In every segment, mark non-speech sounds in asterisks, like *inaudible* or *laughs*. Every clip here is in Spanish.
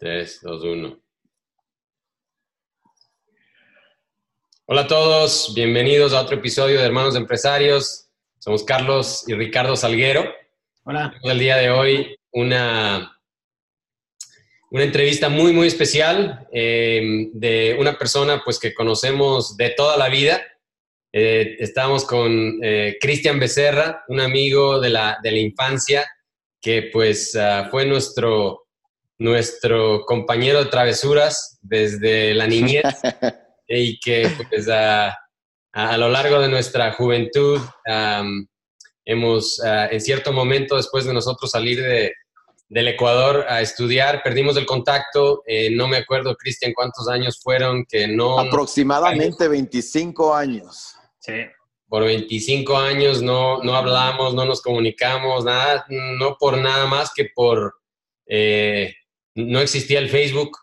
3, 2, 1. Hola a todos, bienvenidos a otro episodio de Hermanos Empresarios. Somos Carlos y Ricardo Salguero. Hola. El día de hoy una, una entrevista muy, muy especial eh, de una persona pues, que conocemos de toda la vida. Eh, estamos con eh, Cristian Becerra, un amigo de la, de la infancia que pues uh, fue nuestro nuestro compañero de travesuras desde la niñez *laughs* y que pues, a, a, lo largo de nuestra juventud um, hemos, uh, en cierto momento, después de nosotros salir de, del Ecuador a estudiar, perdimos el contacto. Eh, no me acuerdo, Cristian, cuántos años fueron que no... Aproximadamente no, 25 años. Sí. Por 25 años no, no hablamos, no nos comunicamos, nada, no por nada más que por... Eh, no existía el Facebook,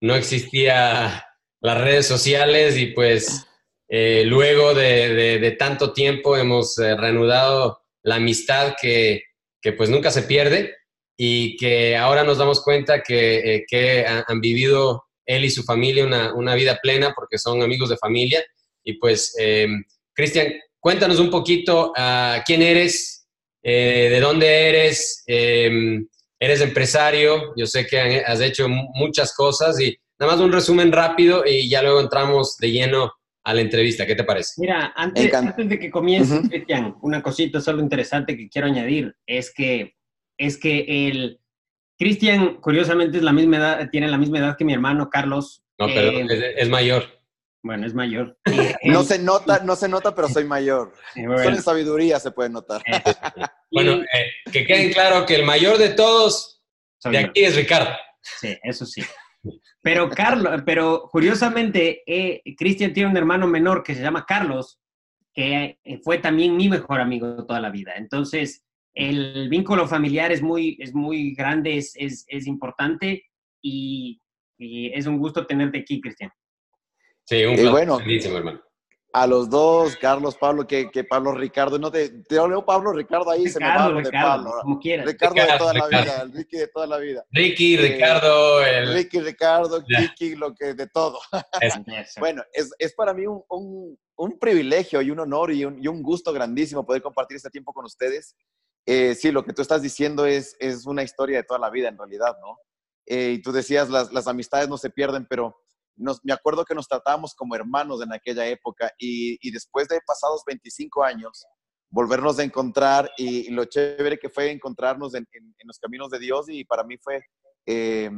no existía las redes sociales y pues eh, luego de, tanto tiempo hemos eh, reanudado la amistad que, que, pues nunca se pierde y que ahora nos damos cuenta que, eh, han vivido él y su familia una, vida plena porque son amigos de familia. Y pues, Cristian, cuéntanos un poquito uh, quién eres, de dónde eres eres empresario, yo sé que has hecho muchas cosas y nada más un resumen rápido y ya luego entramos de lleno a la entrevista. ¿Qué te parece? Mira, antes, antes de que comience, uh -huh. Cristian, una cosita solo interesante que quiero añadir es que, es que el Cristian, curiosamente, es la misma edad, tiene la misma edad que mi hermano Carlos. No, pero eh, es, es, mayor. Bueno, es mayor. *laughs* no se nota, no se nota, pero soy mayor. *laughs* Bueno. Solo en sabiduría se puede notar. *laughs* bueno, eh, que queden claro que el mayor de todos soy de aquí yo. es Ricardo. Sí, eso sí. Pero Carlos, pero curiosamente, eh, Cristian tiene un hermano menor que se llama Carlos, que fue también mi mejor amigo toda la vida. Entonces, el vínculo familiar es muy, es muy grande, es, es, es importante y, y, es un gusto tenerte aquí, Cristian. Sí, un placer. bueno, hermano. A los dos, Carlos, Pablo, que, que Pablo Ricardo, no te, te leo Pablo Ricardo ahí, Ricardo, se me va Ricardo, de Pablo. Como quieras. Ricardo, Ricardo, de toda Ricardo. la vida, el Ricky de toda la vida. Ricky, Eh, Ricardo, el... Ricky, Ricardo. Kiki, lo que de todo. *laughs* es- Eso. Bueno, es, es para mí un, un, un privilegio y un honor y un, y un gusto grandísimo poder compartir este tiempo con ustedes. Eh, sí, lo que tú estás diciendo es, es una historia de toda la vida en realidad, ¿no? Eh, y tú decías, las, las amistades no se pierden, pero nos, me acuerdo que nos tratábamos como hermanos en aquella época y, y después de pasados 25 años, volvernos a encontrar y, y lo chévere que fue encontrarnos en, en, en, los caminos de Dios y para mí fue eh,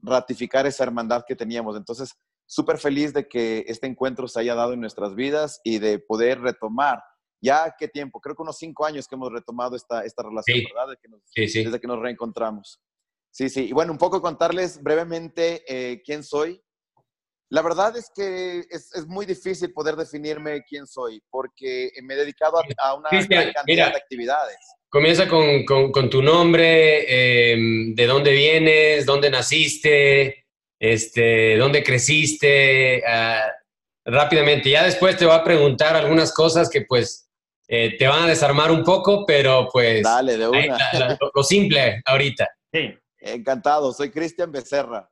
ratificar esa hermandad que teníamos. Entonces, súper feliz de que este encuentro se haya dado en nuestras vidas y de poder retomar. Ya qué tiempo, creo que unos cinco años que hemos retomado esta, esta relación, Sí. ¿verdad? De que nos, Sí, sí. Desde que nos reencontramos. Sí, sí. Y bueno, un poco contarles brevemente eh, quién soy. La verdad es que es, es, muy difícil poder definirme quién soy, porque me he dedicado a, a una Cristian, gran cantidad mira, de actividades. Comienza con, con, con tu nombre, eh, de dónde vienes, dónde naciste, este, dónde creciste, uh, rápidamente. Ya después te voy a preguntar algunas cosas que pues eh, te van a desarmar un poco, pero pues... Dale, de una. Ahí, la, la, lo, simple ahorita. Sí. Encantado, soy Cristian Becerra.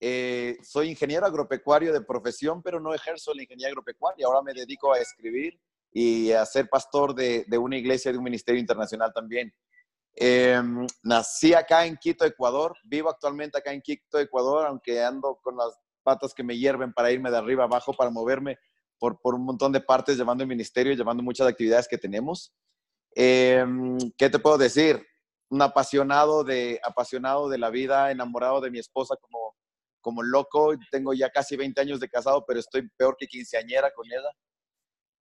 Eh, soy ingeniero agropecuario de profesión, pero no ejerzo la ingeniería agropecuaria. Ahora me dedico a escribir y a ser pastor de, de una iglesia, de un ministerio internacional también. Eh, nací acá en Quito, Ecuador. Vivo actualmente acá en Quito, Ecuador, aunque ando con las patas que me hierven para irme de arriba abajo, para moverme por, por un montón de partes, llevando el ministerio, llevando muchas actividades que tenemos. Eh, ¿Qué te puedo decir? Un apasionado de, apasionado de la vida, enamorado de mi esposa como, como loco. Tengo ya casi 20 años de casado, pero estoy peor que quinceañera con ella.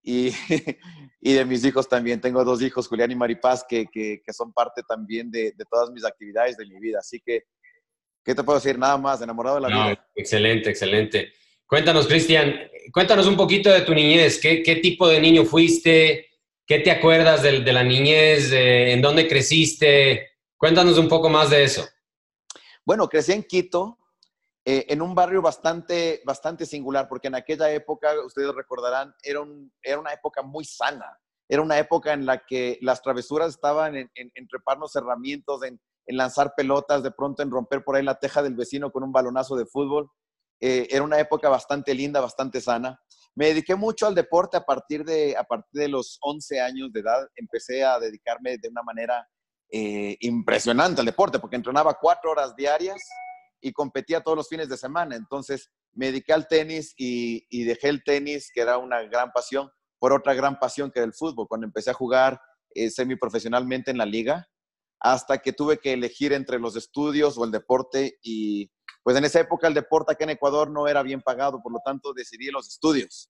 Y, *laughs* y, de mis hijos también. Tengo dos hijos, Julián y Maripaz, que, que, que son parte también de, de, todas mis actividades de mi vida. Así que, ¿qué te puedo decir? Nada más, enamorado de la no, vida. Excelente, excelente. Cuéntanos, Cristian, cuéntanos un poquito de tu niñez. ¿Qué, qué tipo de niño fuiste? ¿Qué te acuerdas de, de la niñez? De, ¿En dónde creciste? Cuéntanos un poco más de eso. Bueno, crecí en Quito, eh, en un barrio bastante, bastante singular, porque en aquella época, ustedes recordarán, era, era una época muy sana. Era una época en la que las travesuras estaban en, en, en treparnos herramientas, en, en lanzar pelotas, de pronto en romper por ahí la teja del vecino con un balonazo de fútbol. Eh, era una época bastante linda, bastante sana. Me dediqué mucho al deporte a partir de, a partir de los 11 años de edad. Empecé a dedicarme de una manera eh, impresionante al deporte, porque entrenaba cuatro horas diarias y competía todos los fines de semana. Entonces me dediqué al tenis y, y dejé el tenis, que era una gran pasión, por otra gran pasión que era el fútbol. Cuando empecé a jugar eh, semiprofesionalmente en la liga, hasta que tuve que elegir entre los estudios o el deporte y pues en esa época el deporte acá en Ecuador no era bien pagado, por lo tanto decidí los estudios.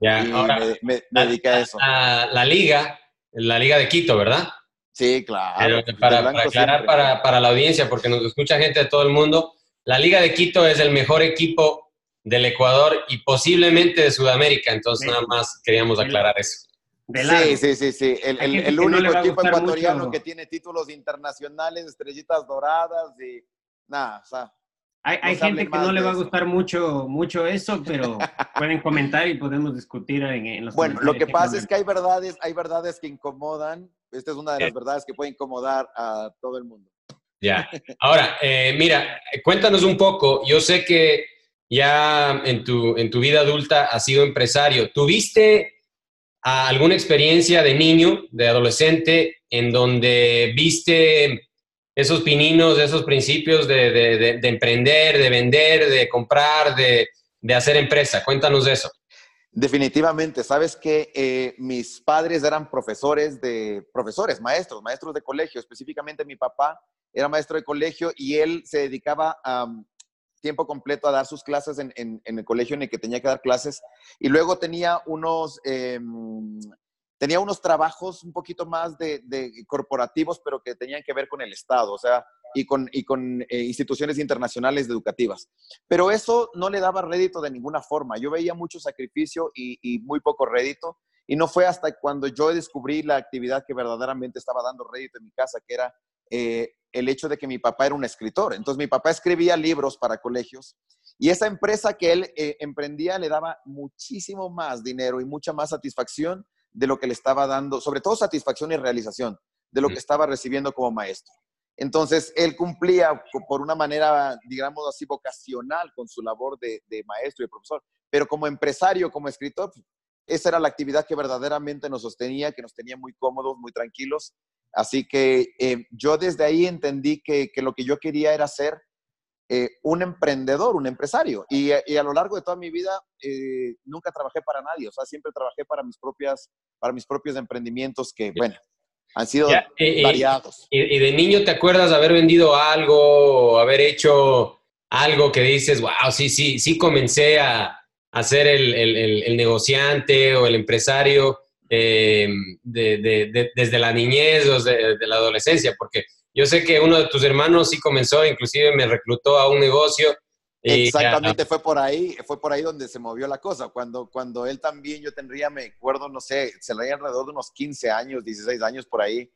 Ya, y ahora, me, me, dediqué a eso. La, la, liga, la liga de Quito, ¿verdad? Sí, claro. Pero para, para aclarar para, para, la audiencia, porque nos escucha gente de todo el mundo, la liga de Quito es el mejor equipo del Ecuador y posiblemente de Sudamérica, entonces nada más queríamos aclarar eso. Sí, sí, sí, sí. El, el, el único no equipo ecuatoriano mucho. que tiene títulos internacionales, estrellitas doradas y nada, o sea, hay, hay gente que no le va a gustar mucho, mucho eso, pero *laughs* pueden comentar y podemos discutir en, en los Bueno, lo que pasa es que hay verdades, hay verdades que incomodan. Esta es una de las verdades que puede incomodar a todo el mundo. Ya. Ahora, eh, mira, cuéntanos un poco. Yo sé que ya en tu, en tu vida adulta has sido empresario. ¿Tuviste alguna experiencia de niño, de adolescente, en donde viste esos pininos, esos principios de, de, de, de emprender, de vender, de comprar, de, hacer empresa. Cuéntanos eso. Definitivamente, sabes que eh, mis padres eran profesores de profesores, maestros, maestros de colegio. Específicamente mi papá era maestro de colegio y él se dedicaba a um, tiempo completo a dar sus clases en, en, en, el colegio en el que tenía que dar clases. Y luego tenía unos eh, tenía unos trabajos un poquito más de, corporativos, pero que tenían que ver con el Estado, o sea, y con, y con eh, instituciones internacionales educativas. Pero eso no le daba rédito de ninguna forma. Yo veía mucho sacrificio y, y, muy poco rédito. Y no fue hasta cuando yo descubrí la actividad que verdaderamente estaba dando rédito en mi casa, que era eh, el hecho de que mi papá era un escritor. Entonces mi papá escribía libros para colegios y esa empresa que él eh, emprendía le daba muchísimo más dinero y mucha más satisfacción de lo que le estaba dando, sobre todo satisfacción y realización de lo que estaba recibiendo como maestro. Entonces, él cumplía por una manera, digamos así, vocacional con su labor de, de maestro y de profesor, pero como empresario, como escritor, esa era la actividad que verdaderamente nos sostenía, que nos tenía muy cómodos, muy tranquilos. Así que eh, yo desde ahí entendí que, que, lo que yo quería era ser eh, un emprendedor, un empresario. Y, y, a lo largo de toda mi vida eh, nunca trabajé para nadie, o sea, siempre trabajé para mis, propias, para mis propios emprendimientos que, bueno, han sido ya, variados. Y, de niño te acuerdas de haber vendido algo, haber hecho algo que dices, wow, sí, sí, sí comencé a, a ser el, el, el, negociante o el empresario eh, de, de, de, desde la niñez o de, la adolescencia, porque yo sé que uno de tus hermanos sí comenzó, inclusive me reclutó a un negocio. Exactamente, fue por ahí, fue por ahí donde se movió la cosa. Cuando, cuando él también, yo tendría, me acuerdo, no sé, se le alrededor de unos 15 años, 16 años por ahí,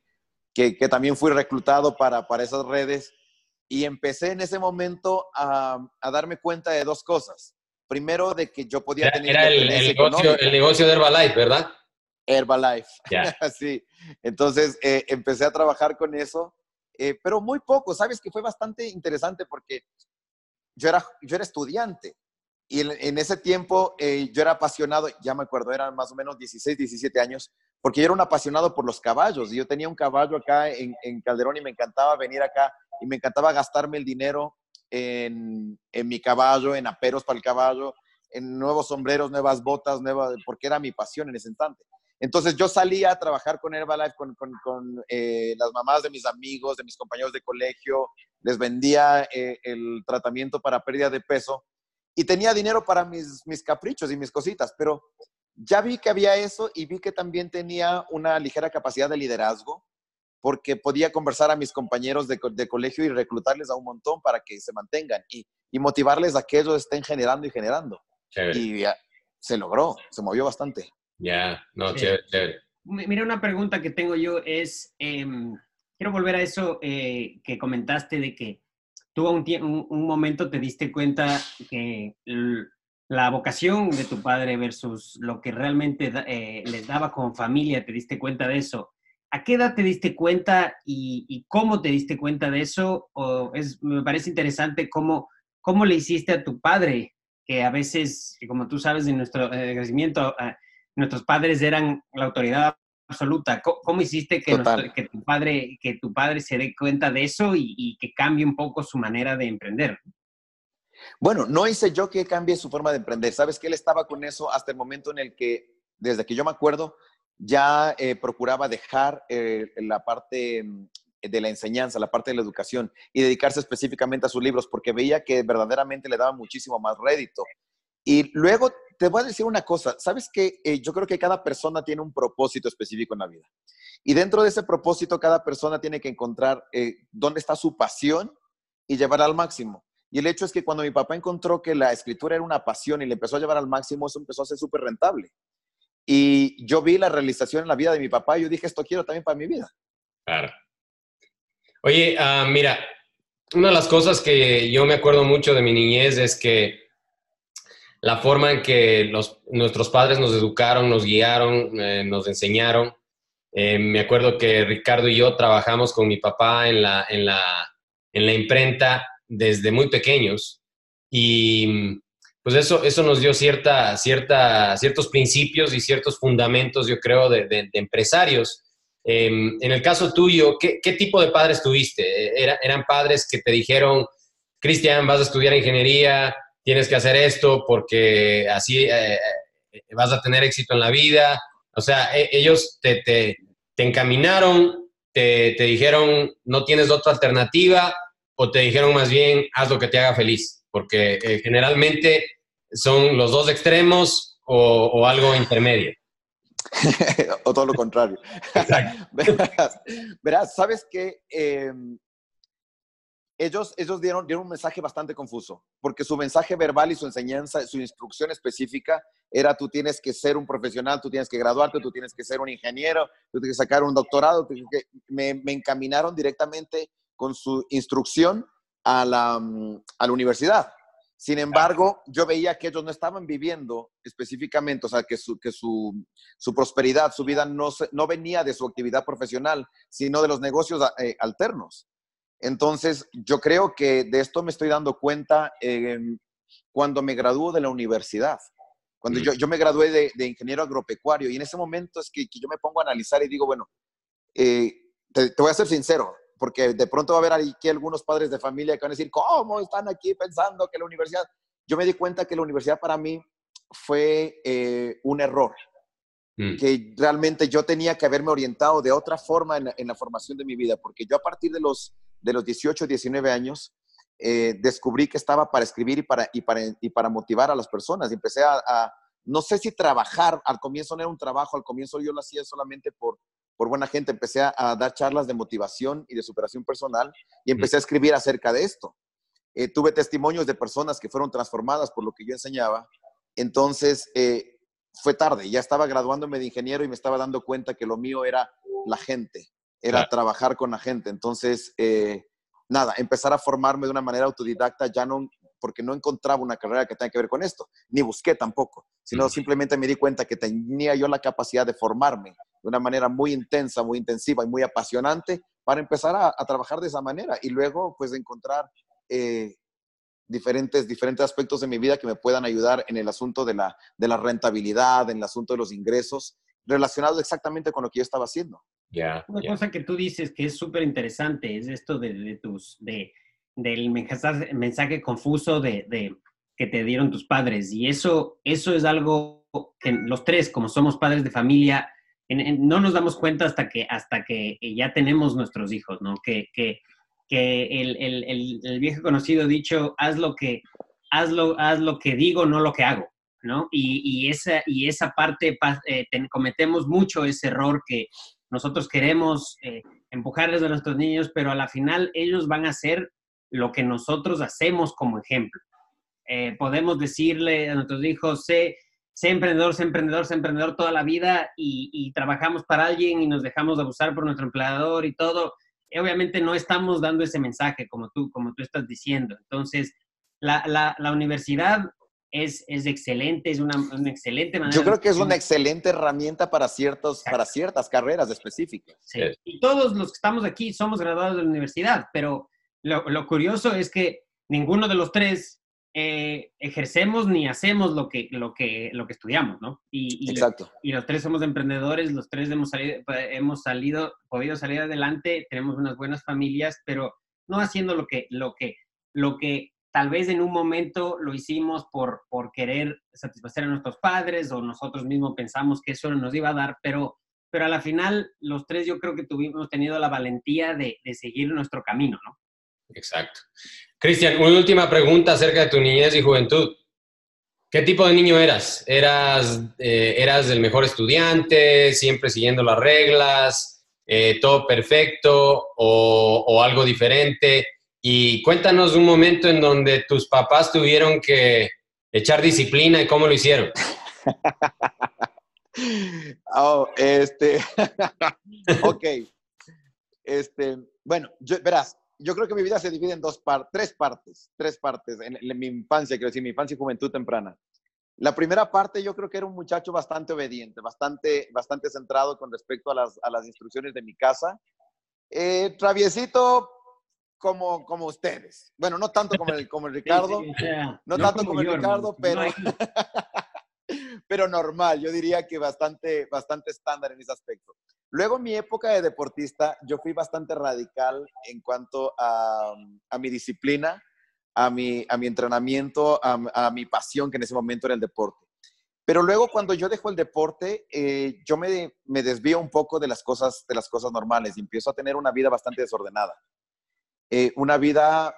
que, que también fui reclutado para, para esas redes. Y empecé en ese momento a, a darme cuenta de dos cosas. Primero, de que yo podía era, tener... Era el, el, negocio, el negocio de Herbalife, ¿verdad? Herbalife. Yeah. *laughs* sí. Entonces, eh, empecé a trabajar con eso eh, pero muy poco, ¿sabes? Que fue bastante interesante porque yo era, yo era estudiante y en, ese tiempo eh, yo era apasionado, ya me acuerdo, eran más o menos 16, 17 años, porque yo era un apasionado por los caballos yo tenía un caballo acá en, en Calderón y me encantaba venir acá y me encantaba gastarme el dinero en, en mi caballo, en aperos para el caballo, en nuevos sombreros, nuevas botas, nuevas, porque era mi pasión en ese instante. Entonces yo salía a trabajar con Herbalife, con, con, con eh, las mamás de mis amigos, de mis compañeros de colegio, les vendía eh, el tratamiento para pérdida de peso y tenía dinero para mis, mis caprichos y mis cositas, pero ya vi que había eso y vi que también tenía una ligera capacidad de liderazgo porque podía conversar a mis compañeros de, de colegio y reclutarles a un montón para que se mantengan y, y motivarles a que ellos estén generando y generando. Chévere. Y ya, se logró, se movió bastante. Ya, yeah. no, chévere, chévere. Mira, una pregunta que tengo yo es, eh, quiero volver a eso eh, que comentaste de que tú a un, un, un, momento te diste cuenta que la vocación de tu padre versus lo que realmente eh, les daba como familia, te diste cuenta de eso. ¿A qué edad te diste cuenta y, cómo te diste cuenta de eso? O es, me parece interesante cómo, cómo le hiciste a tu padre, que a veces, como tú sabes, en nuestro eh, crecimiento, nuestros padres eran la autoridad absoluta. ¿Cómo, hiciste que, que, tu padre, que tu padre se dé cuenta de eso y, y, que cambie un poco su manera de emprender? Bueno, no hice yo que cambie su forma de emprender. Sabes que él estaba con eso hasta el momento en el que, desde que yo me acuerdo, ya eh, procuraba dejar eh, la parte mm, de la enseñanza, la parte de la educación y dedicarse específicamente a sus libros porque veía que verdaderamente le daba muchísimo más rédito. Y luego te voy a decir una cosa, sabes que eh, yo creo que cada persona tiene un propósito específico en la vida. Y dentro de ese propósito, cada persona tiene que encontrar dónde está su pasión y llevarla al máximo. Y el hecho es que cuando mi papá encontró que la escritura era una pasión y le empezó a llevar al máximo, eso empezó a ser súper rentable. Y yo vi la realización en la vida de mi papá y yo dije, esto quiero también para mi vida. Claro. Oye, ah, mira, una de las cosas que yo me acuerdo mucho de mi niñez es que la forma en que los, nuestros padres nos educaron, nos guiaron, eh, nos enseñaron. Eh, me acuerdo que Ricardo y yo trabajamos con mi papá en la, en la, en la imprenta desde muy pequeños y pues eso, eso nos dio cierta, cierta, ciertos principios y ciertos fundamentos, yo creo, de, empresarios. Em, en el caso tuyo, ¿qué, tipo de padres tuviste? ¿Eran padres que te dijeron, Cristian, vas a estudiar ingeniería, tienes que hacer esto porque así eh, eh, vas a tener éxito en la vida? O sea, e, ellos te, te, encaminaron, te, te dijeron, no tienes otra alternativa, o te dijeron más bien, haz lo que te haga feliz porque eh, generalmente son los dos extremos o, algo intermedio. *laughs* o todo lo contrario. *laughs* verás, sabes que em, ellos, ellos dieron, dieron un mensaje bastante confuso, porque su mensaje verbal y su enseñanza, su instrucción específica era tú tienes que ser un profesional, tú tienes que graduarte, tú tienes que ser un ingeniero, tú tienes que sacar un doctorado. me, me encaminaron directamente con su instrucción a la, mm, a la universidad. Sin embargo, yo veía que ellos no estaban viviendo específicamente, o sea, que su, que su, su prosperidad, su vida no, no venía de su actividad profesional, sino de los negocios eh, alternos. Entonces, yo creo que de esto me estoy dando cuenta cuando me graduó de la universidad. Cuando yo, yo me gradué de, de, ingeniero agropecuario y en ese momento es que, que, yo me pongo a analizar y digo, bueno, eh, te, te, voy a ser sincero, porque de pronto va a haber aquí algunos padres de familia que van a decir, ¿cómo están aquí pensando que la universidad? Yo me di cuenta que la universidad para mí fue eh, un error, mm. que realmente yo tenía que haberme orientado de otra forma en, la formación de mi vida, porque yo a partir de los, de los 18, 19 años, eh, descubrí que estaba para escribir y para, y, para, y para motivar a las personas. Y empecé a, a, no sé si trabajar, al comienzo no era un trabajo, al comienzo yo lo hacía solamente por, por buena gente, empecé a, dar charlas de motivación y de superación personal y empecé a escribir acerca de esto. Eh, tuve testimonios de personas que fueron transformadas por lo que yo enseñaba. Entonces, eh, fue tarde, ya estaba graduándome de ingeniero y me estaba dando cuenta que lo mío era la gente, era trabajar con la gente. Entonces, eh, nada, empezar a formarme de una manera autodidacta, ya no, porque no encontraba una carrera que tenga que ver con esto, ni busqué tampoco, sino simplemente me di cuenta que tenía yo la capacidad de formarme de una manera muy intensa, muy intensiva y muy apasionante para empezar a, trabajar de esa manera y luego pues encontrar eh, diferentes, diferentes aspectos de mi vida que me puedan ayudar en el asunto de la, de la rentabilidad, en el asunto de los ingresos, relacionado exactamente con lo que yo estaba haciendo. Una cosa que tú dices que es súper interesante es esto de, tus, de, del mensaje, mensaje confuso de, de, que te dieron tus padres. Y eso, eso es algo que los tres, como somos padres de familia, no nos damos cuenta hasta que, hasta que ya tenemos nuestros hijos, ¿no? Que, que, que el, el, el, viejo conocido dicho, haz lo que, haz lo, haz lo que digo, no lo que hago, ¿no? Y, y esa, y esa parte, eh, cometemos mucho ese error que nosotros queremos eh, empujarles a nuestros niños, pero a la final ellos van a hacer lo que nosotros hacemos como ejemplo. Eh, podemos decirle a nuestros hijos, sé, sé emprendedor, sé emprendedor, sé emprendedor toda la vida y, trabajamos para alguien y nos dejamos abusar por nuestro empleador y todo. obviamente no estamos dando ese mensaje como tú, como tú estás diciendo. Entonces, la, la, universidad es, es excelente, es una, una excelente manera. Yo creo que es una excelente herramienta para, ciertos, para ciertas carreras específicas. Sí. Y todos los que estamos aquí somos graduados de la universidad, pero lo, lo curioso es que ninguno de los tres eh, ejercemos ni hacemos lo que, lo que, lo que estudiamos, ¿no? Y, y, Exacto. y los tres somos emprendedores, los tres hemos salido, hemos salido, podido salir adelante, tenemos unas buenas familias, pero no haciendo lo que, lo que, lo que tal vez en un momento lo hicimos por, por querer satisfacer a nuestros padres o nosotros mismos pensamos que eso nos iba a dar, pero, pero a la final los tres yo creo que tuvimos tenido la valentía de, seguir nuestro camino, ¿no? Exacto. Cristian, una última pregunta acerca de tu niñez y juventud. ¿Qué tipo de niño eras? ¿Eras, eh, eras el mejor estudiante, siempre siguiendo las reglas, eh, todo perfecto o, algo diferente? Y cuéntanos un momento en donde tus papás tuvieron que echar disciplina y cómo lo hicieron. *laughs* oh, este, *laughs* ok. Este, bueno, verás, yo creo que mi vida se divide en dos partes, tres partes, tres partes, en, en, mi infancia, quiero decir, mi infancia y juventud temprana. La primera parte yo creo que era un muchacho bastante obediente, bastante, bastante centrado con respecto a las, a las instrucciones de mi casa. Eh, traviesito como, como ustedes. Bueno, no tanto como el, como el Ricardo, *laughs* sí, sí, no, no, tanto como, como el Ricardo, pero, *laughs* pero normal, yo diría que bastante, bastante estándar en ese aspecto. Luego, en mi época de deportista, yo fui bastante radical en cuanto a, a mi disciplina, a mi, a mi entrenamiento, a, a, mi pasión, que en ese momento era el deporte. Pero luego, cuando yo dejo el deporte, eh, yo me, me, desvío un poco de las, cosas, de las cosas normales y empiezo a tener una vida bastante desordenada. Eh, una vida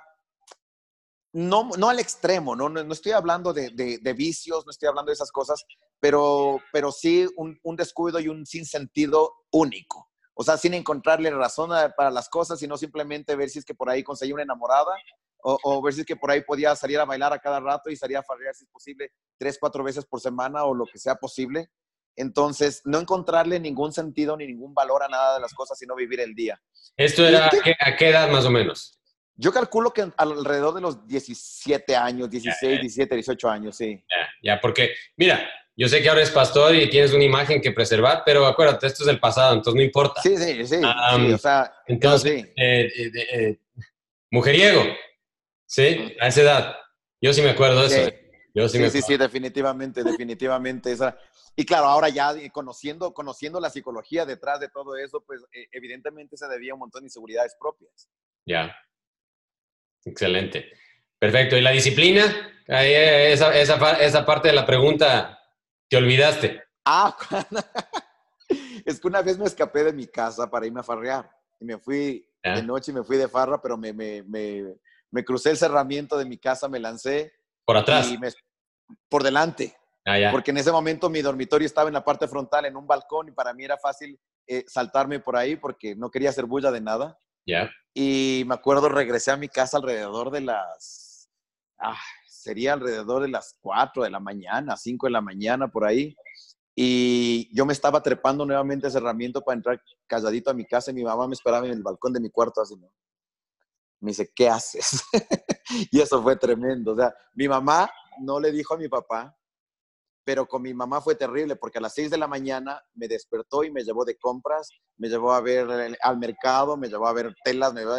no, no al extremo, no, no, no estoy hablando de, de, vicios, no estoy hablando de esas cosas, pero, pero sí un, un, descuido y un sinsentido único. O sea, sin encontrarle razón para las cosas, sino simplemente ver si es que por ahí conseguí una enamorada o, o, ver si es que por ahí podía salir a bailar a cada rato y salir a farrear si es posible tres, cuatro veces por semana o lo que sea posible. Entonces, no encontrarle ningún sentido ni ningún valor a nada de las cosas, sino vivir el día. ¿Esto era qué, a qué edad más o menos? Yo calculo que alrededor de los 17 años, 16, ya, ya. 17, 18 años, sí. Ya, ya, porque, mira, yo sé que ahora eres pastor y tienes una imagen que preservar, pero acuérdate, esto es el pasado, entonces no importa. Sí, sí, sí. Um, sí o sea, entonces, sí. Eh, eh, eh, mujeriego, ¿sí? A esa edad. Yo sí me acuerdo de eso. Yo sí, sí, sí, sí, definitivamente, definitivamente. Esa. Y claro, ahora ya conociendo, conociendo la psicología detrás de todo eso, pues evidentemente se debía un montón de inseguridades propias. Ya, Excelente. Perfecto. ¿Y la disciplina? Ahí, esa, esa, esa parte de la pregunta te olvidaste. Ah, *laughs* es que una vez me escapé de mi casa para irme a farrear. Y me fui ¿Ah? de noche y me fui de farra, pero me, me, me, me, crucé el cerramiento de mi casa, me lancé. ¿Por atrás? por delante. Ah, ya. Porque en ese momento mi dormitorio estaba en la parte frontal, en un balcón, y para mí era fácil eh, saltarme por ahí porque no quería hacer bulla de nada. Yeah. Y me acuerdo, regresé a mi casa alrededor de las, ah, sería alrededor de las 4 de la mañana, 5 de la mañana, por ahí. Y yo me estaba trepando nuevamente ese herramienta para entrar calladito a mi casa y mi mamá me esperaba en el balcón de mi cuarto así, ¿no? Me dice, ¿qué haces? *laughs* *laughs* y eso fue tremendo. O sea, mi mamá no le dijo a mi papá, pero con mi mamá fue terrible porque a las 6 de la mañana me despertó y me llevó de compras, me llevó a ver al mercado, me llevó a ver telas, me llevó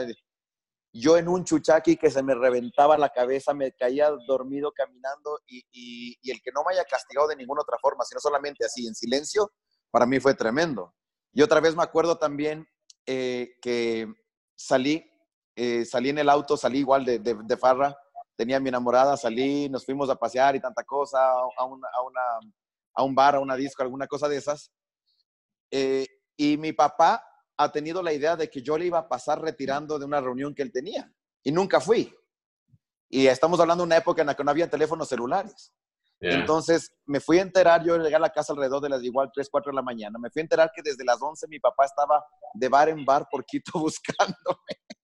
yo en un chuchaqui que se me reventaba la cabeza, me caía dormido caminando y, y, y, el que no me haya castigado de ninguna otra forma, sino solamente así, en silencio, para mí fue tremendo. Y otra vez me acuerdo también eh, que salí, eh, salí en el auto, salí igual de, de, farra, tenía a mi enamorada, salí, nos fuimos a pasear y tanta cosa, a, una, a, una, a un bar, a una disco, alguna cosa de esas. Eh, y mi papá ha tenido la idea de que yo le iba a pasar retirando de una reunión que él tenía. Y nunca fui. Y estamos hablando de una época en la que no había teléfonos celulares. Yeah. Entonces me fui a enterar, yo llegué a la casa alrededor de las igual 3, 4 de la mañana. Me fui a enterar que desde las 11 mi papá estaba de bar en bar por Quito *laughs* buscándome.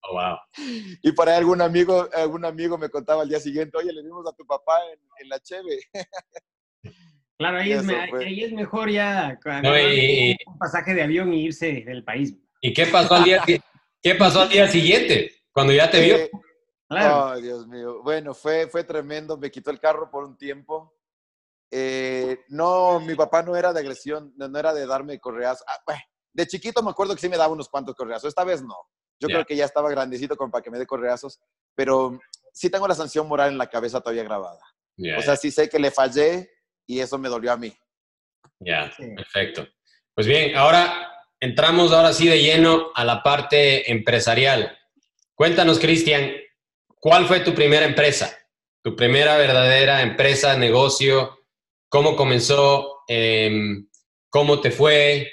Oh, wow. Y por ahí algún amigo, algún amigo me contaba al día siguiente, oye, le dimos a tu papá en, en la Cheve. *laughs* Claro, ahí es, ahí es, mejor ya no, y, un pasaje de avión y irse del país. ¿Y qué pasó al día, *laughs* qué pasó al día siguiente? Cuando ya te vio. Eh, Ay, Dios mío. Bueno, fue, fue tremendo. Me quitó el carro por un tiempo. Eh, no, mi papá no era de agresión, no, era de darme correazos. Ah, de chiquito me acuerdo que sí me daba unos cuantos correazos. Esta vez no. Yo creo que ya estaba grandecito como para que me dé correazos, pero sí tengo la sanción moral en la cabeza todavía grabada. o sea, sí sé que le fallé y eso me dolió a mí. Ya, perfecto. Pues bien, ahora entramos ahora sí de lleno a la parte empresarial. Cuéntanos, Cristian, ¿cuál fue tu primera empresa? Tu primera verdadera empresa, negocio, cómo comenzó, em, cómo te fue,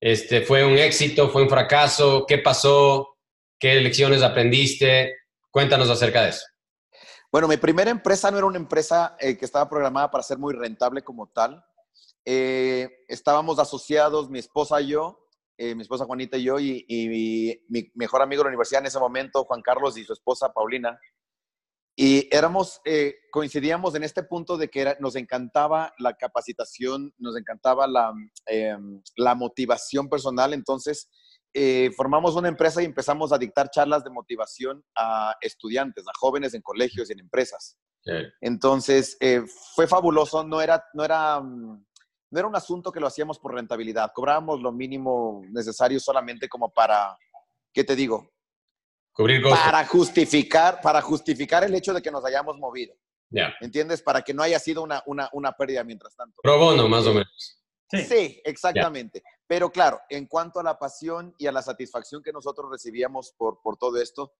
este, fue un éxito, fue un fracaso, qué pasó, qué lecciones aprendiste. Cuéntanos acerca de eso. Bueno, mi primera empresa no era una empresa eh, que estaba programada para ser muy rentable como tal. Eh, estábamos asociados, mi esposa y yo, eh, mi esposa Juanita y yo, y, y mi mejor amigo de la universidad en ese momento, Juan Carlos, y su esposa Paulina. Y éramos, eh, coincidíamos en este punto de que nos encantaba la capacitación, nos encantaba la, em, la motivación personal. Entonces, eh, formamos una empresa y empezamos a dictar charlas de motivación a estudiantes, a jóvenes en colegios y en empresas. Entonces, eh, fue fabuloso. No era, no, era, no era un asunto que lo hacíamos por rentabilidad. Cobrábamos lo mínimo necesario solamente como para, ¿qué te digo? Para justificar, para justificar el hecho de que nos hayamos movido. Ya. ¿Entiendes? Para que no haya sido una, una, una pérdida mientras tanto. Pro bono, más o menos. Sí, exactamente. Pero claro, en cuanto a la pasión y a la satisfacción que nosotros recibíamos por, por todo esto,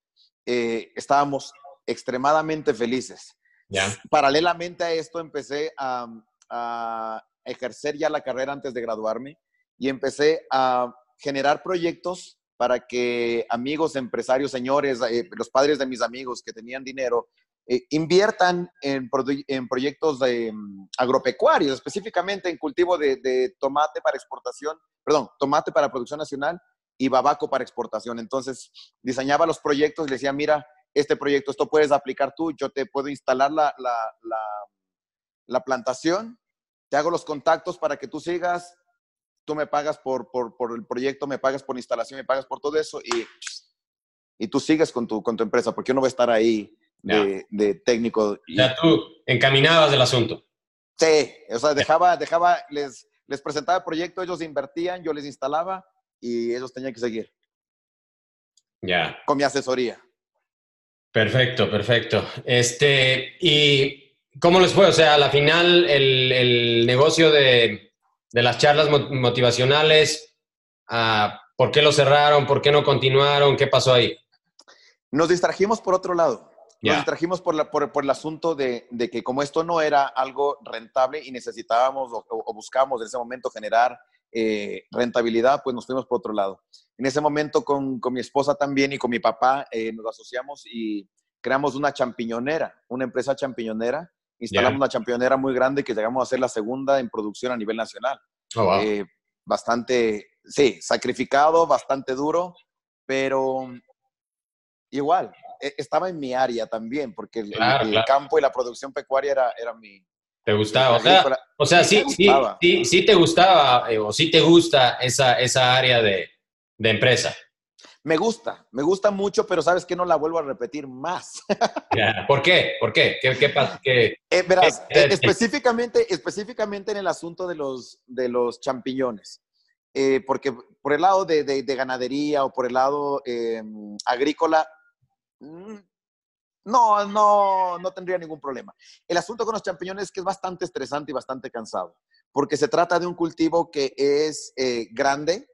eh, estábamos extremadamente felices. Ya. Paralelamente a esto, empecé a, a ejercer ya la carrera antes de graduarme y empecé a generar proyectos para que amigos, empresarios, señores, eh, los padres de mis amigos que tenían dinero, eh, inviertan en, proyectos de, mm, agropecuarios, específicamente en cultivo de, tomate para exportación, perdón, tomate para producción nacional y babaco para exportación. Entonces, diseñaba los proyectos y le decía, mira, este proyecto, esto puedes aplicar tú, yo te puedo instalar la, la, la, la plantación, te hago los contactos para que tú sigas, tú me pagas por, por, por, el proyecto, me pagas por instalación, me pagas por todo eso y, y tú sigues con tu, con tu empresa, porque yo no voy a estar ahí de, de técnico. Ya tú encaminabas el asunto. Sí, o sea, dejaba, dejaba, les, les presentaba el proyecto, ellos invertían, yo les instalaba y ellos tenían que seguir. Ya. Con mi asesoría. Perfecto, perfecto. Este, ¿y cómo les fue? O sea, a la final el, el negocio de, de las charlas motivacionales, ah, ¿por qué lo cerraron? ¿Por qué no continuaron? ¿Qué pasó ahí? Nos distrajimos por otro lado. Nos distrajimos por, la, por, el asunto de, que como esto no era algo rentable y necesitábamos o, buscábamos en ese momento generar eh, rentabilidad, pues nos fuimos por otro lado. En ese momento con, mi esposa también y con mi papá eh, nos asociamos y creamos una champiñonera, una empresa champiñonera instalamos una championera muy grande que llegamos a ser la segunda en producción a nivel nacional. Oh, eh, bastante, sí, sacrificado, bastante duro, pero igual, e, estaba en mi área también, porque el, campo y la producción pecuaria era, era mi... ¿Te gustaba? O sea, sí, sí, sí, sí, te gustaba eh, o sí te gusta esa, esa área de, de empresa. Me gusta, me gusta mucho, pero sabes que no la vuelvo a repetir más. *laughs* ¿Por qué? ¿Por qué? ¿Qué, pasa? Eh, verás, eh, específicamente, específicamente en el asunto de los, de los champiñones. Eh, porque por el lado de, de, ganadería o por el lado em, agrícola, mm, no, no, no tendría ningún problema. El asunto con los champiñones es que es bastante estresante y bastante cansado, porque se trata de un cultivo que es grande,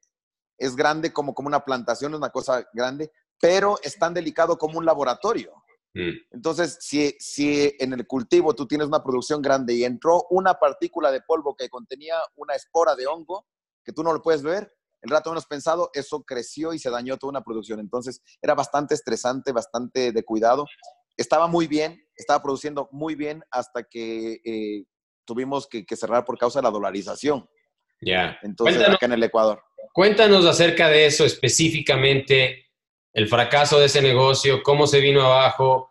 es grande como, como una plantación, es una cosa grande, pero es tan delicado como un laboratorio. Mm. Entonces, si, si en el cultivo tú tienes una producción grande y entró una partícula de polvo que contenía una espora de hongo, que tú no lo puedes ver, el rato menos pensado, eso creció y se dañó toda una producción. Entonces, era bastante estresante, bastante de cuidado. Estaba muy bien, estaba produciendo muy bien hasta que eh, tuvimos que, cerrar por causa de la dolarización. Ya. Entonces, acá en el Ecuador. Cuéntanos acerca de eso específicamente, el fracaso de ese negocio, cómo se vino abajo,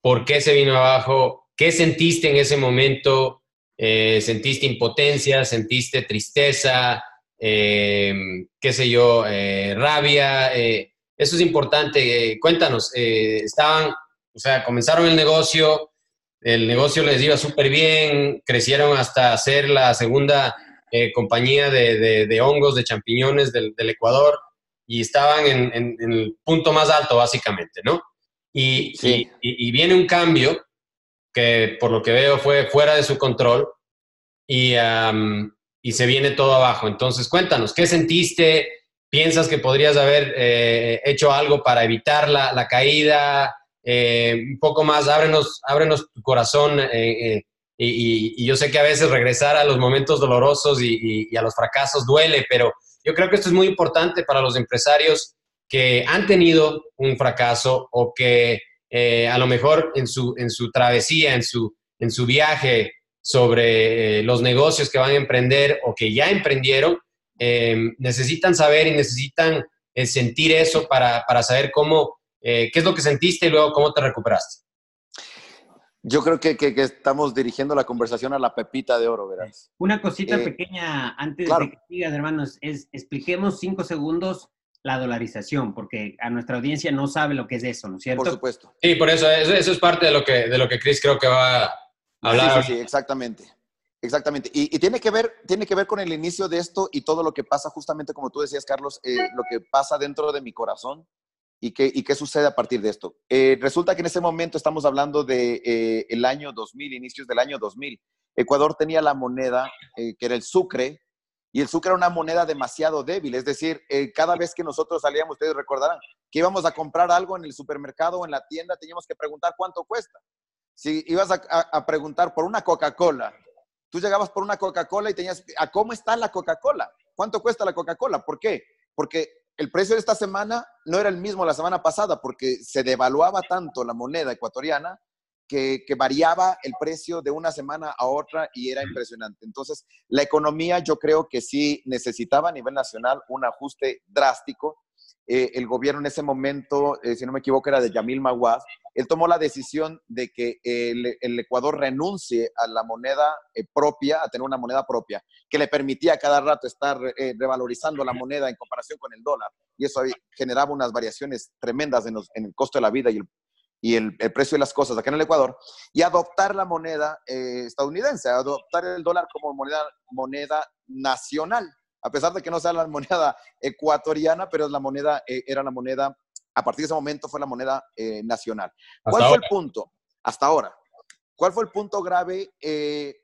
por qué se vino abajo, qué sentiste en ese momento, eh, sentiste impotencia, sentiste tristeza, eh, qué sé yo, eh, rabia. eso es importante. cuéntanos, estaban O sea, comenzaron el negocio, el negocio les iba súper bien, crecieron hasta ser la segunda eh, compañía de, hongos, de champiñones del, Ecuador y estaban en, el punto más alto, básicamente, ¿no? Y, y, viene un cambio que por lo que veo fue fuera de su control y, y se viene todo abajo. Entonces, cuéntanos, ¿qué sentiste? ¿Piensas que podrías haber eh, hecho algo para evitar la, la caída? Eh, un poco más, ábrenos, ábrenos tu corazón. Eh, y, yo sé que a veces regresar a los momentos dolorosos y, a los fracasos duele, pero yo creo que esto es muy importante para los empresarios que han tenido un fracaso o que a lo mejor en su, en su travesía, en su, en su viaje sobre los negocios que van a emprender o que ya emprendieron, necesitan saber y necesitan sentir eso para, para saber cómo eh, ¿Qué es lo que sentiste y luego cómo te recuperaste? Yo creo que, estamos dirigiendo la conversación a la pepita de oro, verás. Una cosita eh, pequeña antes de que sigas, hermanos, es expliquemos cinco segundos la dolarización, porque a nuestra audiencia no sabe lo que es eso, ¿no es cierto? Por supuesto. Sí, por eso, eso, es parte de lo que, de lo que Chris creo que va a hablar. Sí, sí, exactamente. Exactamente. Y, tiene, que ver, tiene que ver con el inicio de esto y todo lo que pasa, justamente como tú decías, Carlos, eh, lo que pasa dentro de mi corazón ¿Y qué, qué sucede a partir de esto? Eh, resulta que en ese momento estamos hablando de eh, el año 2000, inicios del año 2000. Ecuador tenía la moneda eh, que era el sucre, y el sucre era una moneda demasiado débil. Es decir, cada vez que nosotros salíamos, ustedes recordarán, que íbamos a comprar algo en el supermercado o en la tienda, teníamos que preguntar cuánto cuesta. Si ibas a, a preguntar por una Coca-Cola, tú llegabas por una Coca-Cola y tenías, ¿a cómo está la Coca-Cola? ¿Cuánto cuesta la Coca-Cola? ¿Por qué? Porque el precio de esta semana no era el mismo la semana pasada porque se devaluaba tanto la moneda ecuatoriana que, variaba el precio de una semana a otra y era impresionante. Entonces, la economía yo creo que sí necesitaba a nivel nacional un ajuste drástico. Eh, el gobierno en ese momento, eh, si no me equivoco, era de Yamil Maguaz, él tomó la decisión de que el, Ecuador renuncie a la moneda eh, propia, a tener una moneda propia, que le permitía cada rato estar revalorizando la moneda en comparación con el dólar. Y eso generaba unas variaciones tremendas en, el costo de la vida y, el, precio de las cosas acá en el Ecuador. Y adoptar la moneda estadounidense, adoptar el dólar como moneda nacional a pesar de que no sea la moneda ecuatoriana, pero es la moneda, era la moneda a partir de ese momento fue la moneda eh, nacional. ¿Cuál fue el punto? Hasta ahora. ¿Cuál fue el punto grave? Eh,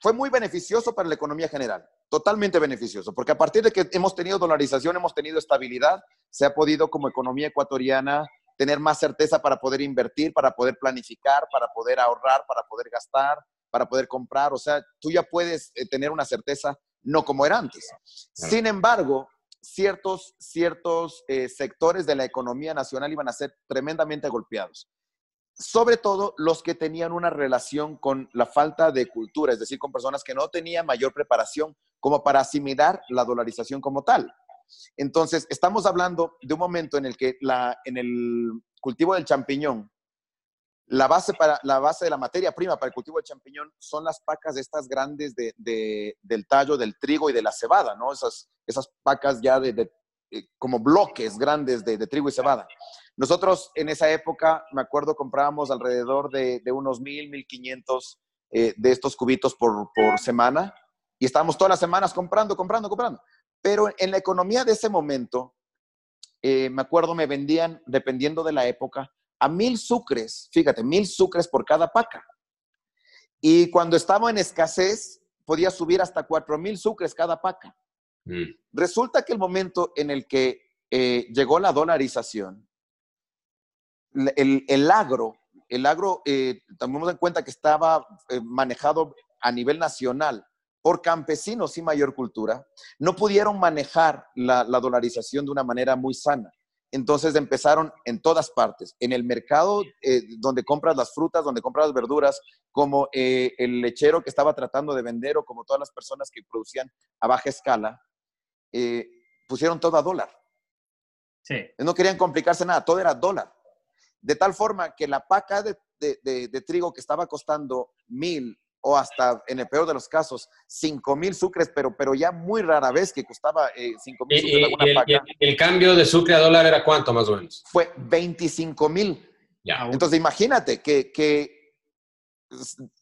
fue muy beneficioso para la economía general, totalmente beneficioso, porque a partir de que hemos tenido dolarización, hemos tenido estabilidad, se ha podido como economía ecuatoriana tener más certeza para poder invertir, para poder planificar, para poder ahorrar, para poder gastar, para poder comprar. O sea, tú ya puedes eh, tener una certeza no como era antes. Sin embargo, ciertos, ciertos eh, sectores de la economía nacional iban a ser tremendamente golpeados. Sobre todo los que tenían una relación con la falta de cultura, es decir, con personas que no tenían mayor preparación como para asimilar la dolarización como tal. Entonces, estamos hablando de un momento en el que la, en el cultivo del champiñón, la base, para, la base de la materia prima para el cultivo del champiñón son las pacas estas grandes de, del tallo del trigo y de la cebada, ¿no? Esas, esas pacas ya de, eh, como bloques grandes de, trigo y cebada. Nosotros en esa época, me acuerdo, comprábamos alrededor de, unos mil, mil quinientos eh, de estos cubitos por, por semana y estábamos todas las semanas comprando, comprando, comprando. Pero en la economía de ese momento, eh, me acuerdo, me vendían, dependiendo de la época, a mil sucres, fíjate, mil sucres por cada paca. Y cuando estaba en escasez, podía subir hasta cuatro mil sucres cada paca. Mm. Resulta que el momento en el que eh, llegó la dolarización, el, agro, el agro, eh, tomemos en cuenta que estaba eh, manejado a nivel nacional por campesinos y mayor cultura, no pudieron manejar la dolarización de una manera muy sana. Entonces empezaron en todas partes, en el mercado eh, donde compras las frutas, donde compras las verduras, como eh, el lechero que estaba tratando de vender o como todas las personas que producían a baja escala, eh, pusieron todo a dólar. Sí. No querían complicarse nada, todo era dólar. De tal forma que la paca de, de trigo que estaba costando mil o hasta, en el peor de los casos, 5 mil sucres, pero, pero ya muy rara vez que costaba eh, 5 mil sucres alguna el, el, cambio de sucre a dólar era cuánto más o menos? Fue 25 mil. Entonces, imagínate que, que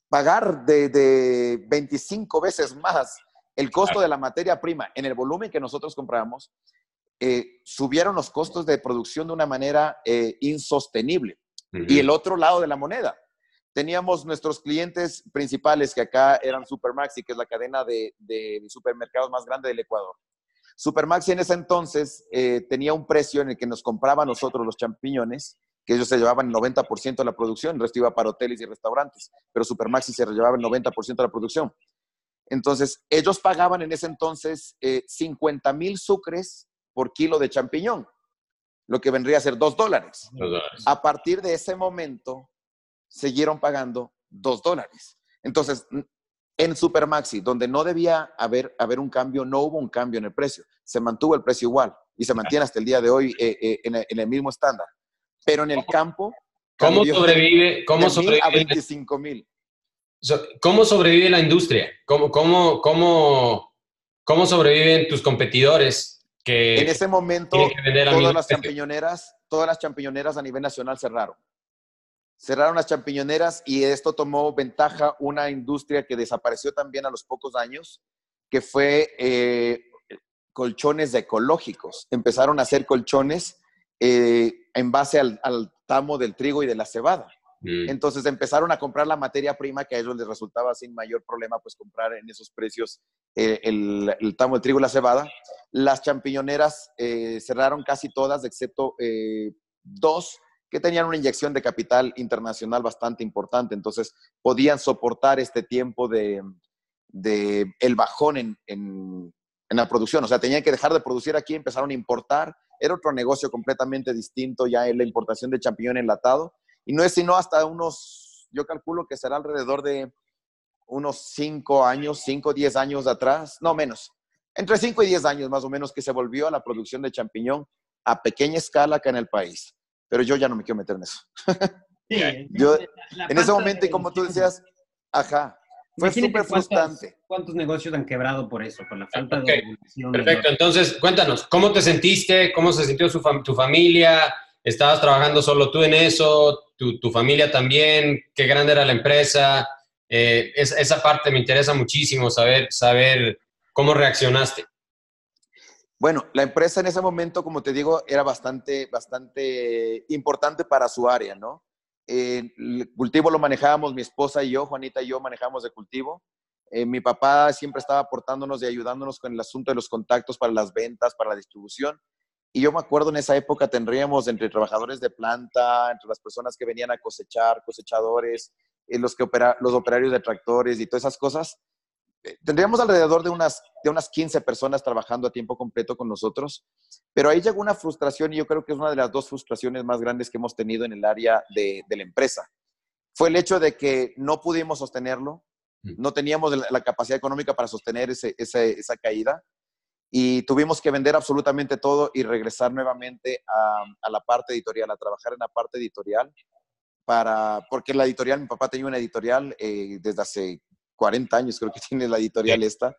pagar de, de, 25 veces más el costo de la materia prima en el volumen que nosotros compramos, eh, subieron los costos de producción de una manera eh, insostenible. Y el otro lado de la moneda, teníamos nuestros clientes principales que acá eran Supermaxi, que es la cadena de, de supermercados más grande del Ecuador. Supermaxi en ese entonces eh, tenía un precio en el que nos compraba nosotros los champiñones, que ellos se llevaban el 90% de la producción, el resto iba para hoteles y restaurantes, pero Supermaxi se llevaba el 90% de la producción. Entonces, ellos pagaban en ese entonces 50 mil sucres por kilo de champiñón, lo que vendría a ser 2 dólares. A partir de ese momento, siguieron pagando 2 dólares. Entonces, en Supermaxi, donde no debía haber, haber un cambio, no hubo un cambio en el precio. Se mantuvo el precio igual y se mantiene hasta el día de hoy eh, eh, en, el mismo estándar. Pero en el campo... ¿Cómo sobrevive? ¿Cómo sobrevive? A 25 mil. ¿Cómo sobrevive la industria? ¿Cómo, cómo, cómo, cómo sobreviven tus competidores? Que en ese momento, todas las champiñoneras, todas las champiñoneras a nivel nacional cerraron cerraron las champiñoneras y esto tomó ventaja una industria que desapareció también a los pocos años, que fue eh, colchones ecológicos. Empezaron a hacer colchones eh, en base al, tamo del trigo y de la cebada. Mm. Entonces empezaron a comprar la materia prima que a ellos les resultaba sin mayor problema, pues comprar en esos precios eh, el, el, tamo del trigo y la cebada. Las champiñoneras cerraron casi todas, excepto dos que tenían una inyección de capital internacional bastante importante, entonces podían soportar este tiempo de, el bajón en, la producción, o sea, tenían que dejar de producir aquí, empezaron a importar, era otro negocio completamente distinto ya en la importación de champiñón enlatado, y no es sino hasta unos, yo calculo que será alrededor de unos 5 años, 5 o 10 años atrás, no menos, entre 5 y 10 años más o menos que se volvió a la producción de champiñón a pequeña escala acá en el país pero yo ya no me quiero meter en eso. *laughs* Sí, yo, en ese momento, y como tú decías, ajá, fue súper frustrante. ¿Cuántos negocios han quebrado por eso, por la falta de regulación? Perfecto, entonces cuéntanos, ¿cómo te sentiste? ¿Cómo se sintió tu familia? ¿Estabas trabajando solo tú en eso? ¿Tu, familia también? ¿Qué grande era la empresa? Eh, esa parte me interesa muchísimo, saber, saber cómo reaccionaste. Bueno, la empresa en ese momento, como te digo, era bastante, bastante importante para su área, ¿no? El cultivo lo manejábamos mi esposa y yo, Juanita y yo manejamos de cultivo. Eh, mi papá siempre estaba aportándonos y ayudándonos con el asunto de los contactos para las ventas, para la distribución. Y yo me acuerdo en esa época tendríamos entre trabajadores de planta, entre las personas que venían a cosechar, cosechadores, eh, los, que los operarios de tractores y todas esas cosas, tendríamos alrededor de unas, de unas 15 personas trabajando a tiempo completo con nosotros, pero ahí llegó una frustración y yo creo que es una de las dos frustraciones más grandes que hemos tenido en el área de, la empresa. Fue el hecho de que no pudimos sostenerlo, mm. no teníamos la, capacidad económica para sostener esa caída y tuvimos que vender absolutamente todo y regresar nuevamente a, la parte editorial, a trabajar en la parte editorial. Para, porque la editorial, mi papá tenía una editorial eh, desde hace 40 años creo que *laughs* tiene la editorial esta.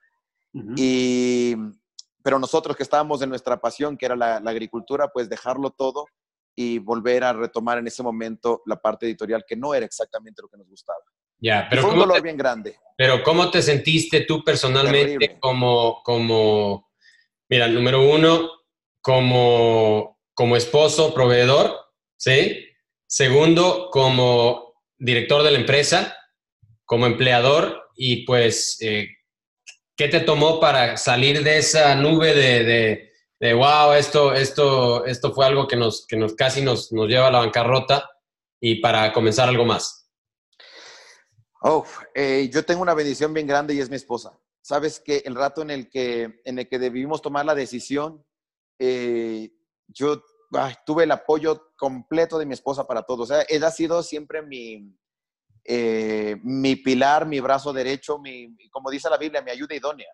y, pero nosotros que estábamos en nuestra pasión, que era la, agricultura, pues dejarlo todo y volver a retomar en ese momento la parte editorial que no era exactamente lo que nos gustaba. Ya, pero fue un dolor bien grande. Pero ¿cómo te sentiste tú personalmente como, como, mira, número uno, como, como esposo, proveedor, ¿sí? Segundo, como director de la empresa, como empleador y pues, eh, ¿qué te tomó para salir de esa nube de, de, wow, esto, esto, esto fue algo que, nos, que nos casi nos, nos lleva a la bancarrota y para comenzar algo más? Oh, eh, yo tengo una bendición bien grande y es mi esposa. Sabes que el rato en el que, en el que debimos tomar la decisión, eh, yo tuve el apoyo completo de mi esposa para todo. O sea, ella ha sido siempre mi, eh, mi pilar, mi brazo derecho, mi, como dice la Biblia, mi ayuda idónea.